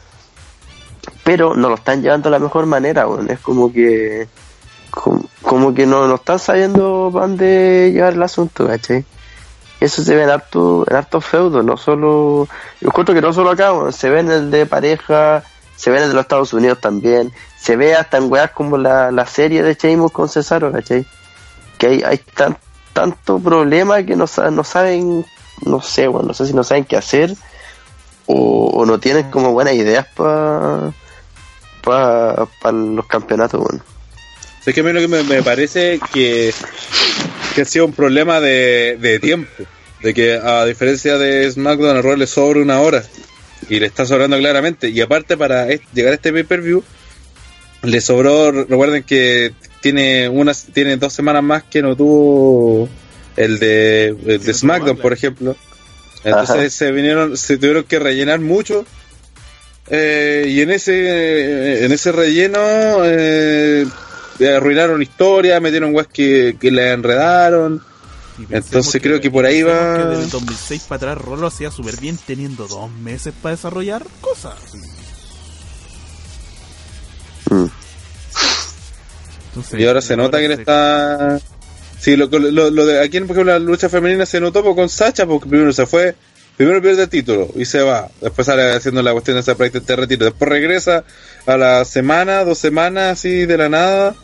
Pero no lo están llevando de la mejor manera, weón. Es como que como, como que no, no están sabiendo dónde llevar el asunto, ¿cachai? Eso se ve en harto, en hartos feudos, no solo, yo encuentro que no solo acá, se ve en el de pareja, se ve en el de los Estados Unidos también, se ve hasta en weas como la, la serie de Sheamus con Cesaro, ¿cachai? Que hay, hay tan, tanto problema que no, no saben, no sé, weón, no sé si no saben qué hacer o, no tienen como buenas ideas para pa, pa los campeonatos, weón. Es que a mí lo que me, parece que, que ha sido un problema de, de tiempo. De que a diferencia de SmackDown, a Raw le sobra una hora. Y le está sobrando claramente. Y aparte, para llegar a este pay-per-view, le sobró. Recuerden que tiene unas tiene dos semanas más que no tuvo el de, el de SmackDown, por ejemplo. Entonces Ajá. se vinieron, se tuvieron que rellenar mucho. Eh, y en ese en ese relleno eh, arruinaron historia, metieron weas que, que le enredaron. Entonces creo que por ahí va- que desde el 2006 para atrás Raw lo hacía súper bien teniendo dos meses para desarrollar cosas. Mm. Entonces, Y ahora se nota que le está. Sí, lo, lo, lo de aquí, por ejemplo, la lucha femenina se notó pues, con Sacha, porque primero se fue, primero pierde el título y se va. Después sale haciendo la cuestión de esa práctica de retiro. Después regresa a la semana, dos semanas así de la nada.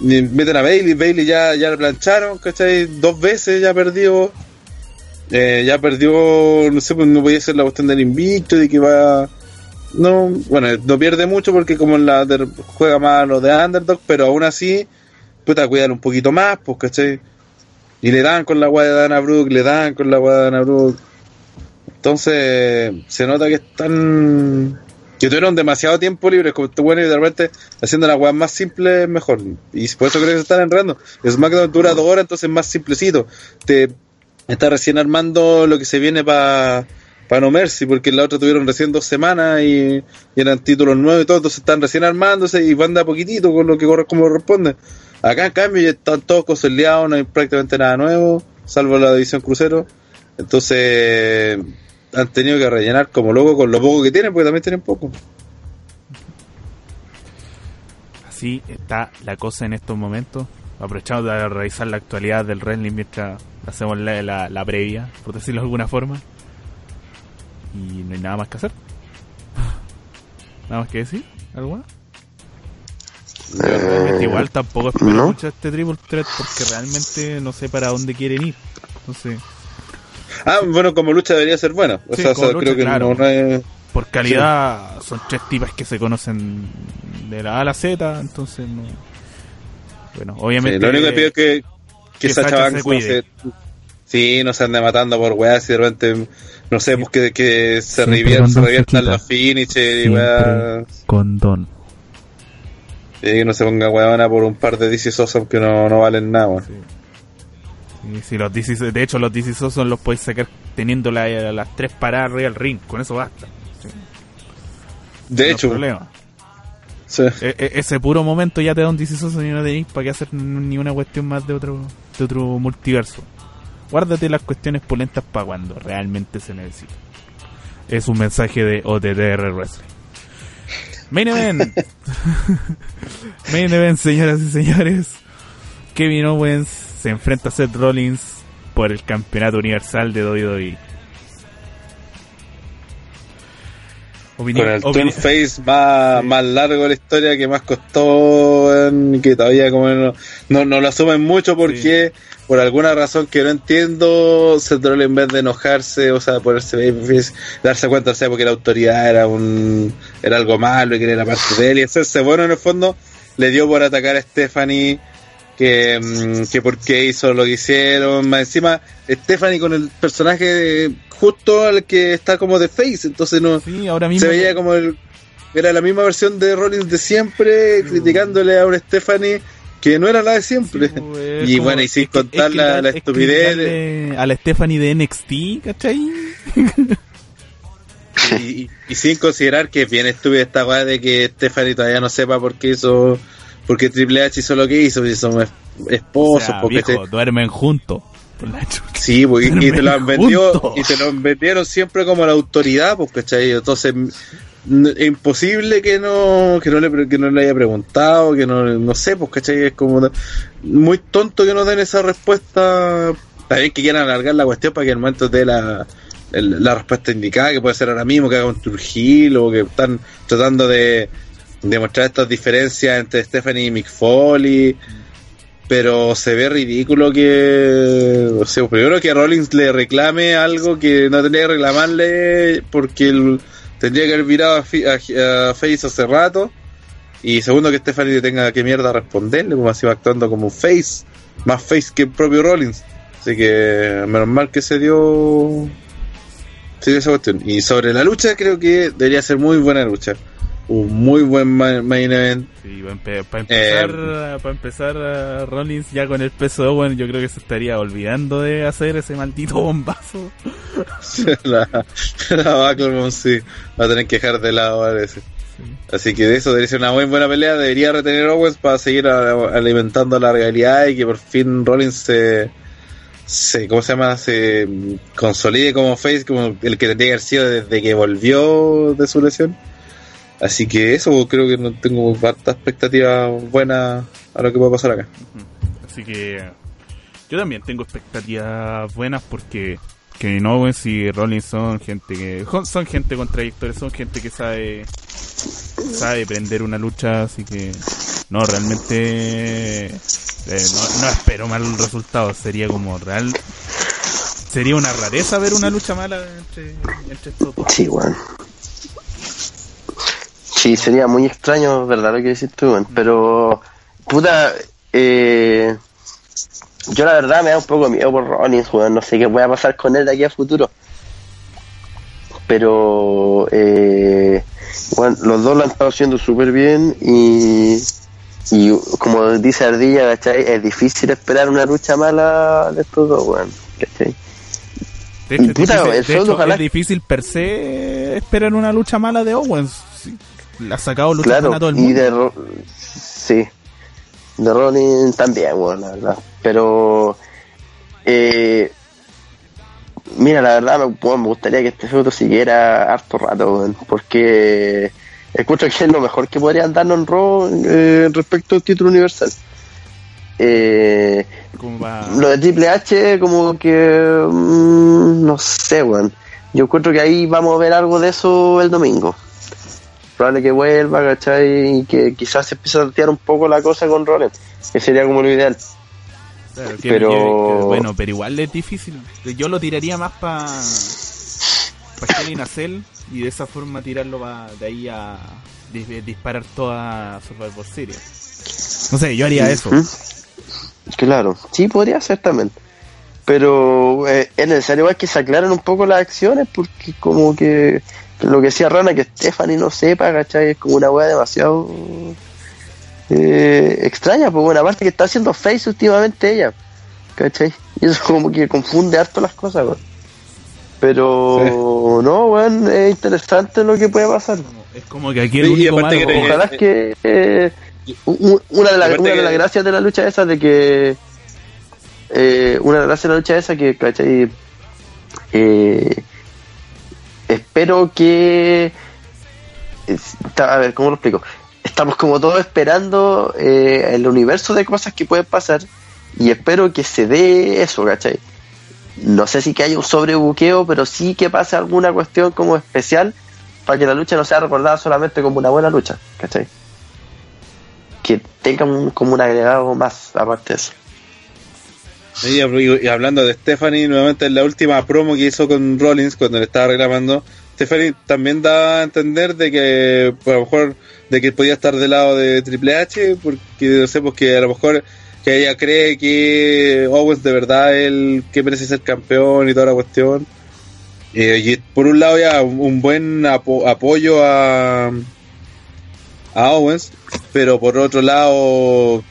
Y meten a Bailey, Bailey ya, ya la plancharon, ¿cachai? Dos veces ya perdió. Eh, ya perdió, no sé, pues no podía ser la cuestión del invicto, de que va. No, bueno, no pierde mucho porque como en la juega más lo de underdog, pero aún así, puta, cuidan un poquito más, pues, ¿cachai? Y le dan con la guada de Dana Brooke, le dan con la guada de Dana Brooke. Entonces, se nota que están que tuvieron demasiado tiempo libre, como bueno y de repente haciendo la weá más simple mejor. Y por eso creo que se están enredando. SmackDown dura dos horas, entonces es más simplecito. Te está recién armando lo que se viene para para No Mercy, porque la otra tuvieron recién dos semanas y, eran títulos nuevos y todo, entonces están recién armándose y van a poquitito con lo que como corresponde. Acá en cambio ya están todos consolidados, no hay prácticamente nada nuevo, salvo la división crucero. Entonces han tenido que rellenar como loco con lo poco que tienen, porque también tienen poco. Así está la cosa en estos momentos. Aprovechamos de revisar la actualidad del wrestling mientras hacemos la, la, la previa, por decirlo de alguna forma. Y no hay nada más que hacer. Nada más que decir. Realmente Eh, igual tampoco espero ¿no? mucho este triple threat porque realmente no sé para dónde quieren ir. Entonces, Ah, bueno, como lucha debería ser buena. O Sí, sea, o como sea, lucha, creo que claro. no, por calidad son tres tipas que se conocen de la A a la Z, entonces no. Bueno, Sí, obviamente. lo único que pido es que, que, que Sacha Sacha Banks se no cuide. se... Sí, no se ande matando por weas y de repente, no sé, pues que, que se, con se reviertan los finishes y Siempre. weas. Con Don. Y que no se ponga weona por un par de DC Awesome que no, no valen nada, weón. Y si los DC, de hecho, los DC son los podéis sacar teniendo la- las tres paradas arriba del ring. Con eso basta. De No hecho, problema. sí. E- e- ese puro momento ya te da un DC Soso y no tenéis para qué hacer ni una cuestión más de otro, de otro multiverso. Guárdate las cuestiones polentas para cuando realmente se necesita. Es un mensaje de OTTR Wrestling. Main Event. [LAUGHS] Main Event, señoras y señores. Kevin Owens se enfrenta a Seth Rollins por el campeonato universal de WWE. Opinión- Con el opini- turn face más, más largo de la historia que más costó que todavía como no, no, no lo asumen mucho porque por alguna razón que no entiendo Seth Rollins en vez de enojarse o sea ponerse darse cuenta o sea porque la autoridad era un era algo malo y que era parte de él. Y hacerse bueno en el fondo le dio por atacar a Stephanie que, mm, que por qué hizo lo que hicieron más encima Stephanie con el personaje justo al que está como de face entonces no Sí, ahora mismo. se veía como el era la misma versión de Rollins de siempre criticándole a una Stephanie que no era la de siempre Sí, pues, y como- bueno y sin es contar es que la, es que estupidez a la Stephanie de NXT, ¿cachai? [LAUGHS] y, y- y sin considerar que es bien estúpida esta weá de que Stephanie todavía no sepa por qué hizo porque Triple H hizo lo que hizo y son O esposos sea, porque viejo, duermen juntos. Sí, pues, y, y te lo han vendido, y te lo vendieron siempre como la autoridad, pues, ¿cachai? Entonces, es imposible que no, que no le, que no le haya preguntado, que no, no sé, pues, ¿cachai? Es como muy tonto que no den esa respuesta. También que quieran alargar la cuestión para que el momento dé la, el- la respuesta indicada, que puede ser ahora mismo, que haga un Turgil, o que están tratando de demostrar estas diferencias entre Stephanie y Mick Foley pero se ve ridículo que o sea, primero que Rollins le reclame algo que no tendría que reclamarle porque él tendría que haber virado a, a- a Face hace rato. Y segundo que Stephanie le tenga que mierda responderle como así va actuando como un Face más Face que el propio Rollins. Así que menos mal que se dio se dio esa cuestión. Y sobre la lucha creo que debería ser muy buena lucha un muy buen ma- main event Sí, para, empezar, Eh, para empezar a Rollins ya con el peso de Owen, yo creo que se estaría olvidando de hacer ese maldito bombazo. [LAUGHS] la, la Backlund sí va a tener que dejar de lado parece. Así que de eso debería ser una muy buena pelea. Debería retener Owens para seguir alimentando la realidad y que por fin Rollins se, se ¿cómo se llama? Se consolide como face, como el que tendría que haber sido desde que volvió de su lesión. Así que eso creo que no tengo harta expectativa buena a lo que pueda pasar acá. Así que yo también tengo expectativas buenas porque Kevin Owens y Rollins son gente que son gente contradictoria, son gente que sabe sabe prender una lucha, así que no realmente eh, no, no espero mal resultado, sería como real sería una rareza ver una lucha mala entre, entre estos dos. Sí, weón. Sí, sería muy extraño, ¿verdad? Lo que decís tú. Pero, puta, eh, yo la verdad me da un poco miedo por Rollins, weón. No sé qué pueda pasar con él de aquí a futuro. Pero, eh, Bueno, los dos lo han estado haciendo súper bien y, y como dice Ardilla, ¿cachai? Es difícil esperar una lucha mala de estos dos, weón. ¿cachai? De hecho, Y puta, difícil, el de hecho, ojalá- es difícil per se esperar una lucha mala de Owens. Ha sacado luchas Claro, buenas a todo el y de Ro- sí, de Ronin también, bueno, la verdad. Pero, eh, mira, la verdad, me, bueno, me gustaría que este feudo siguiera harto rato, weón, porque escucho que es lo mejor que podrían darnos en Raw eh, respecto al título universal. Eh, Como va- lo de Triple H, como que. mm, no sé, weón. Yo encuentro que ahí vamos a ver algo de eso el domingo. Probable que vuelva, ¿cachai? Y que quizás se empiece a tantear un poco la cosa con Rollins, que sería como lo ideal. Claro, que- Pero- que- que- bueno, pero igual es difícil. Yo lo tiraría más para pa Hell in y de esa forma tirarlo pa- de ahí a dis- disparar toda Survivor Series. No sé, yo haría eso. ¿Mm? Claro, sí, podría ser también. Pero eh, es necesario igual que se aclaren un poco las acciones, porque como que lo que decía Rana, que Stephanie no sepa, ¿cachai? Es como una weá demasiado eh, extraña, pues bueno, aparte que está haciendo face últimamente ella, ¿cachai? Y eso [LAUGHS] como que confunde harto las cosas, weón. Pero no, weón, es interesante lo que puede pasar. Es como que aquí el único aparte malo- que- Ojalá que eh, una de, las gracias de la lucha esa de que eh, una de las gracias de la lucha esa que ¿cachai? Eh, espero que ta- a ver cómo lo explico estamos como todos esperando eh, el universo de cosas que pueden pasar y espero que se dé eso ¿cachai? no sé si que haya un sobrebuqueo pero sí que pase alguna cuestión como especial para que la lucha no sea recordada solamente como una buena lucha, ¿cachai? Que tenga un, como un agregado más aparte de eso. Y, hablando de Stephanie, nuevamente en la última promo que hizo con Rollins cuando le estaba reclamando, Stephanie también da a entender de que pues, a lo mejor de que podía estar del lado de Triple H, porque no sé, a lo mejor que ella cree que Owens de verdad es el que merece ser campeón y toda la cuestión. Eh, y por un lado ya un, buen apo- apoyo a Owens, pero por otro lado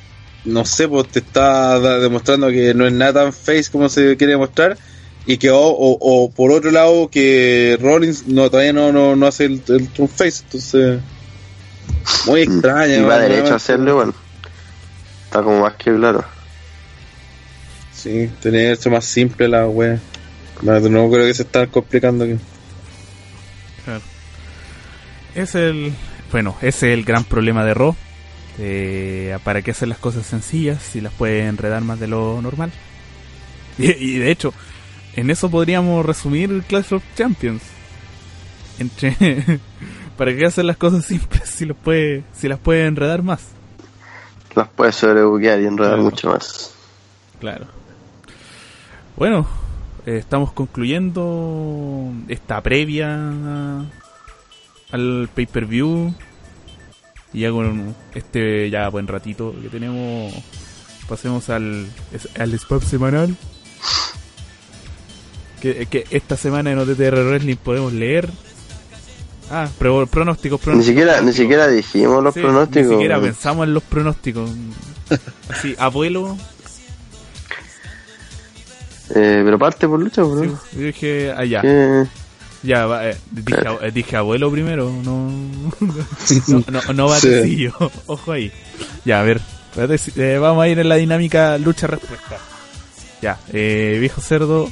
no sé, pues te está demostrando que no es nada tan face como se quiere demostrar. Y que, o, o- o por otro lado, que Rollins no, todavía no, no, no hace el, el turn face. Entonces, muy extraña. y va ¿no? derecho a hacerlo, bueno. Está como más que claro. Sí, tenía que ser más simple la wea. No, no creo que se está complicando aquí. Claro. Es el. Bueno, ese es el gran problema de Raw. Eh, ¿Para qué hacer las cosas sencillas si las puede enredar más de lo normal? [LAUGHS] Y, y de hecho, en eso podríamos resumir Clash of Champions. Entre. [LAUGHS] ¿Para qué hacer las cosas simples si, las puede, si las puede enredar más? Las puede sobrebuquear y enredar Claro. mucho más. Claro. Bueno, eh, estamos concluyendo esta previa al pay-per-view. Y ya con este ya buen ratito que tenemos, pasemos al, al spam semanal. Que, que esta semana en OTTR Wrestling podemos leer. Ah, pro- pronósticos, Ni pronósticos. siquiera, ni siquiera dijimos los Sí, pronósticos. Ni siquiera pensamos en los pronósticos. [LAUGHS] Así, abuelo. Eh, pero parte por lucha, bro. Sí, yo dije, ah, ya, Que- ya, va, eh, dije, eh, dije abuelo primero, no, [LAUGHS] no, no, no va Sí. sencillo, [LAUGHS] ojo ahí. Ya, a ver, eh, vamos a ir en la dinámica lucha-respuesta. Ya, eh, viejo cerdo,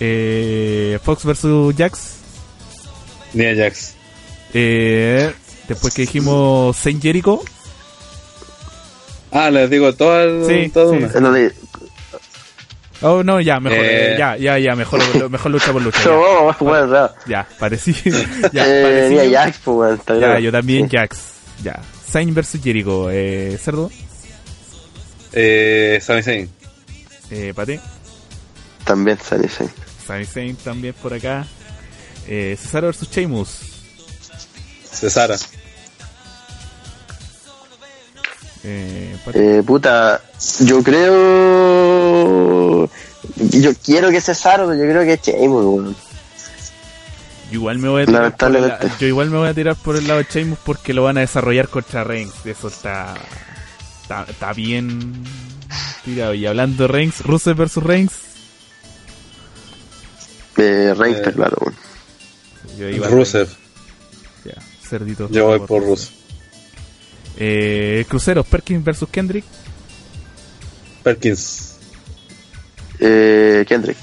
eh, Fox versus Jax, Nia Jax. eh, después que dijimos Saint Jericho, Ah, les digo todas Sí, toda sí. una. Oh no, ya, mejor, Eh. eh, ya, ya, ya, mejor, [LAUGHS] mejor lucha por lucha, No, ya, vamos, [LAUGHS] bueno, [LAUGHS] ya. ya, parecido, ya, eh, parecido. Jax, pues, está Ya, yo también Sí. Jax. Ya. Saint versus Jericho. Eh, Cerdo. Eh, Sami Zayn. Eh, Pate. También Sami Zayn. Sami Zayn también por acá. Eh, Cesaro versus Sheamus. Cesara. Eh. Eh, puta, yo creo. Yo quiero que Cesaro, pero yo creo que es Sheamus, weón. Igual me voy a tirar por yo igual me voy a tirar por el lado de Sheamus porque lo van a desarrollar contra Reigns. Eso está, está, está bien tirado. Y hablando de Reigns, Rusev versus Reigns. Eh, Reigns Eh, está claro, weón. Yo Rusev. Ya, cerdito. Yo voy por Rusev. Eh, Cruceros, Perkins versus Kendrick. Perkins. Eh, Kendrick.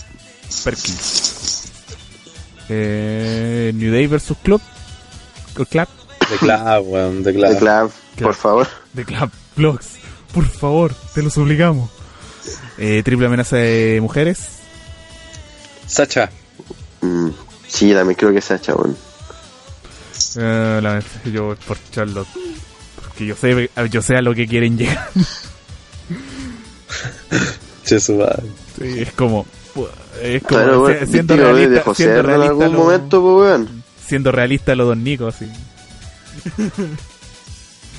Perkins. Eh, New Day versus Club. Club. De Club, weón. De The Club. Club, por favor. De Club Vlogs. Por favor, te los obligamos. Eh, triple amenaza de mujeres. Sacha. Mm, sí, también creo que Sacha, weón. Eh, la verdad, yo voy por Charlotte. Porque yo sé, yo sé a lo que quieren llegar. Che, su madre. Sí, es como. Es como Claro, si- weón. siendo realista, José siendo en realista algún lo- momento, pues, weón. siendo realista los dos Nicos, sí,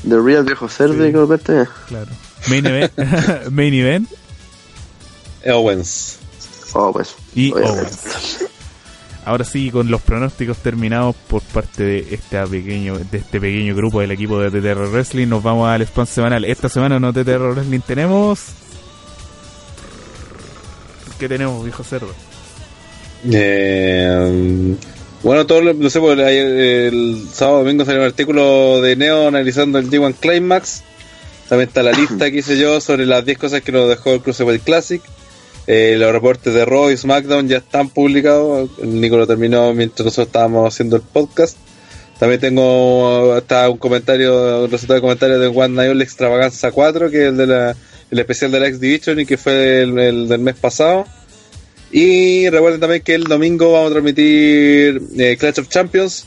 The Real Viejo Cerdo Sí. y Copete. claro. Main event, [LAUGHS] main event Owens. Oh, pues. y obviamente. Owens. Ahora sí, con los pronósticos terminados por parte de este pequeño, de este pequeño grupo del equipo de TTR Wrestling, nos vamos al spam semanal. Esta semana no TTR Wrestling tenemos. ¿Qué tenemos, viejo cerdo? Eh, bueno, todo lo, no sé, porque ayer, el sábado domingo salió un artículo de Neo analizando el G1 Climax. También está la lista que hice yo sobre las 10 cosas que nos dejó el Cruiserweight Classic. Eh, los reportes de Raw y SmackDown ya están publicados. Nico lo terminó mientras nosotros estábamos haciendo el podcast. También tengo está un comentario, un resultado de comentario de One Night Extravaganza 4, que es el de la, especial de la X Division y que fue el, el del mes pasado. Y recuerden también que el domingo vamos a transmitir eh, Clash of Champions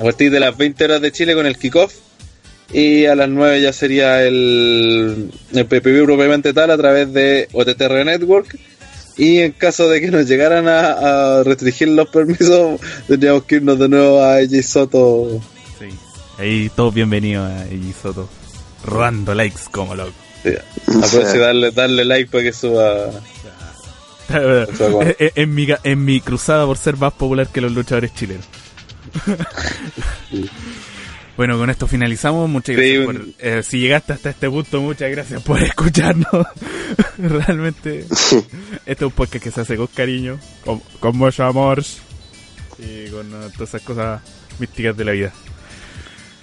a partir de las 20 horas de Chile con el kickoff. Y a las 9 ya sería el, el PPV propiamente tal a través de OTTR Network. Y en caso de que nos llegaran a, a restringir los permisos, [LAUGHS] tendríamos que irnos de nuevo a AJ Soto. Sí. Ahí todos bienvenidos a Iggy Soto. Robando likes como loco. Sí, Aproveche y darle, darle like para que suba. en, en mi, en mi cruzada por ser más popular que los luchadores chilenos. Bueno, con esto finalizamos. Muchas gracias Sí, por. un- eh, si llegaste hasta este punto, muchas gracias por [LAUGHS] escucharnos. [LAUGHS] Realmente, [LAUGHS] este es un podcast que se hace con cariño, con, con mucho amor y con eh, todas esas cosas místicas de la vida.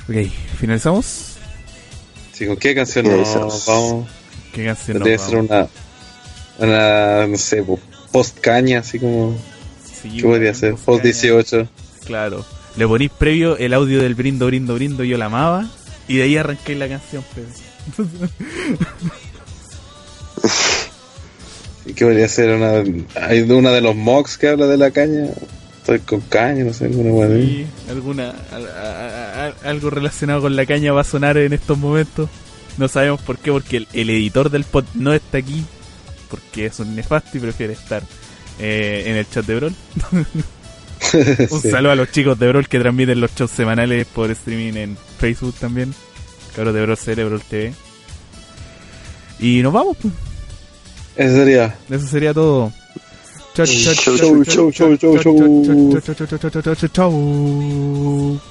Ok, finalizamos. Sí, ¿Con qué canción nos vamos? ¿Qué canción nos Debe ser vamos? una, una, no sé, po, post caña, así como. Sí, ¿Qué podría ser? Post caña. 18. Claro. Le ponís previo el audio del brindo, brindo, brindo, yo la amaba. Y de ahí arranqué la canción, pero. [LAUGHS] ¿Y qué podría ser? Una, hay una de los mocks que habla de la caña. Estoy con caña, no sé, alguna Sí, alguna, al- a- a- algo relacionado con la caña va a sonar en estos momentos. No sabemos por qué, porque el, el editor del pod no está aquí. Porque es un nefasto y prefiere estar eh, en el chat de Brawl. [LAUGHS] Un Sí. saludo a los chicos de Brawl que transmiten los shows semanales por streaming en Facebook también. Cabros de Brawl CL, Brawl TV. Y nos vamos, pues. Eso sería. Eso sería todo. Chau, chau, Chau, chau, chau, chau, chau, chau, chau, chau. chau, chau, chau, chau, chau, chau, chau, chau.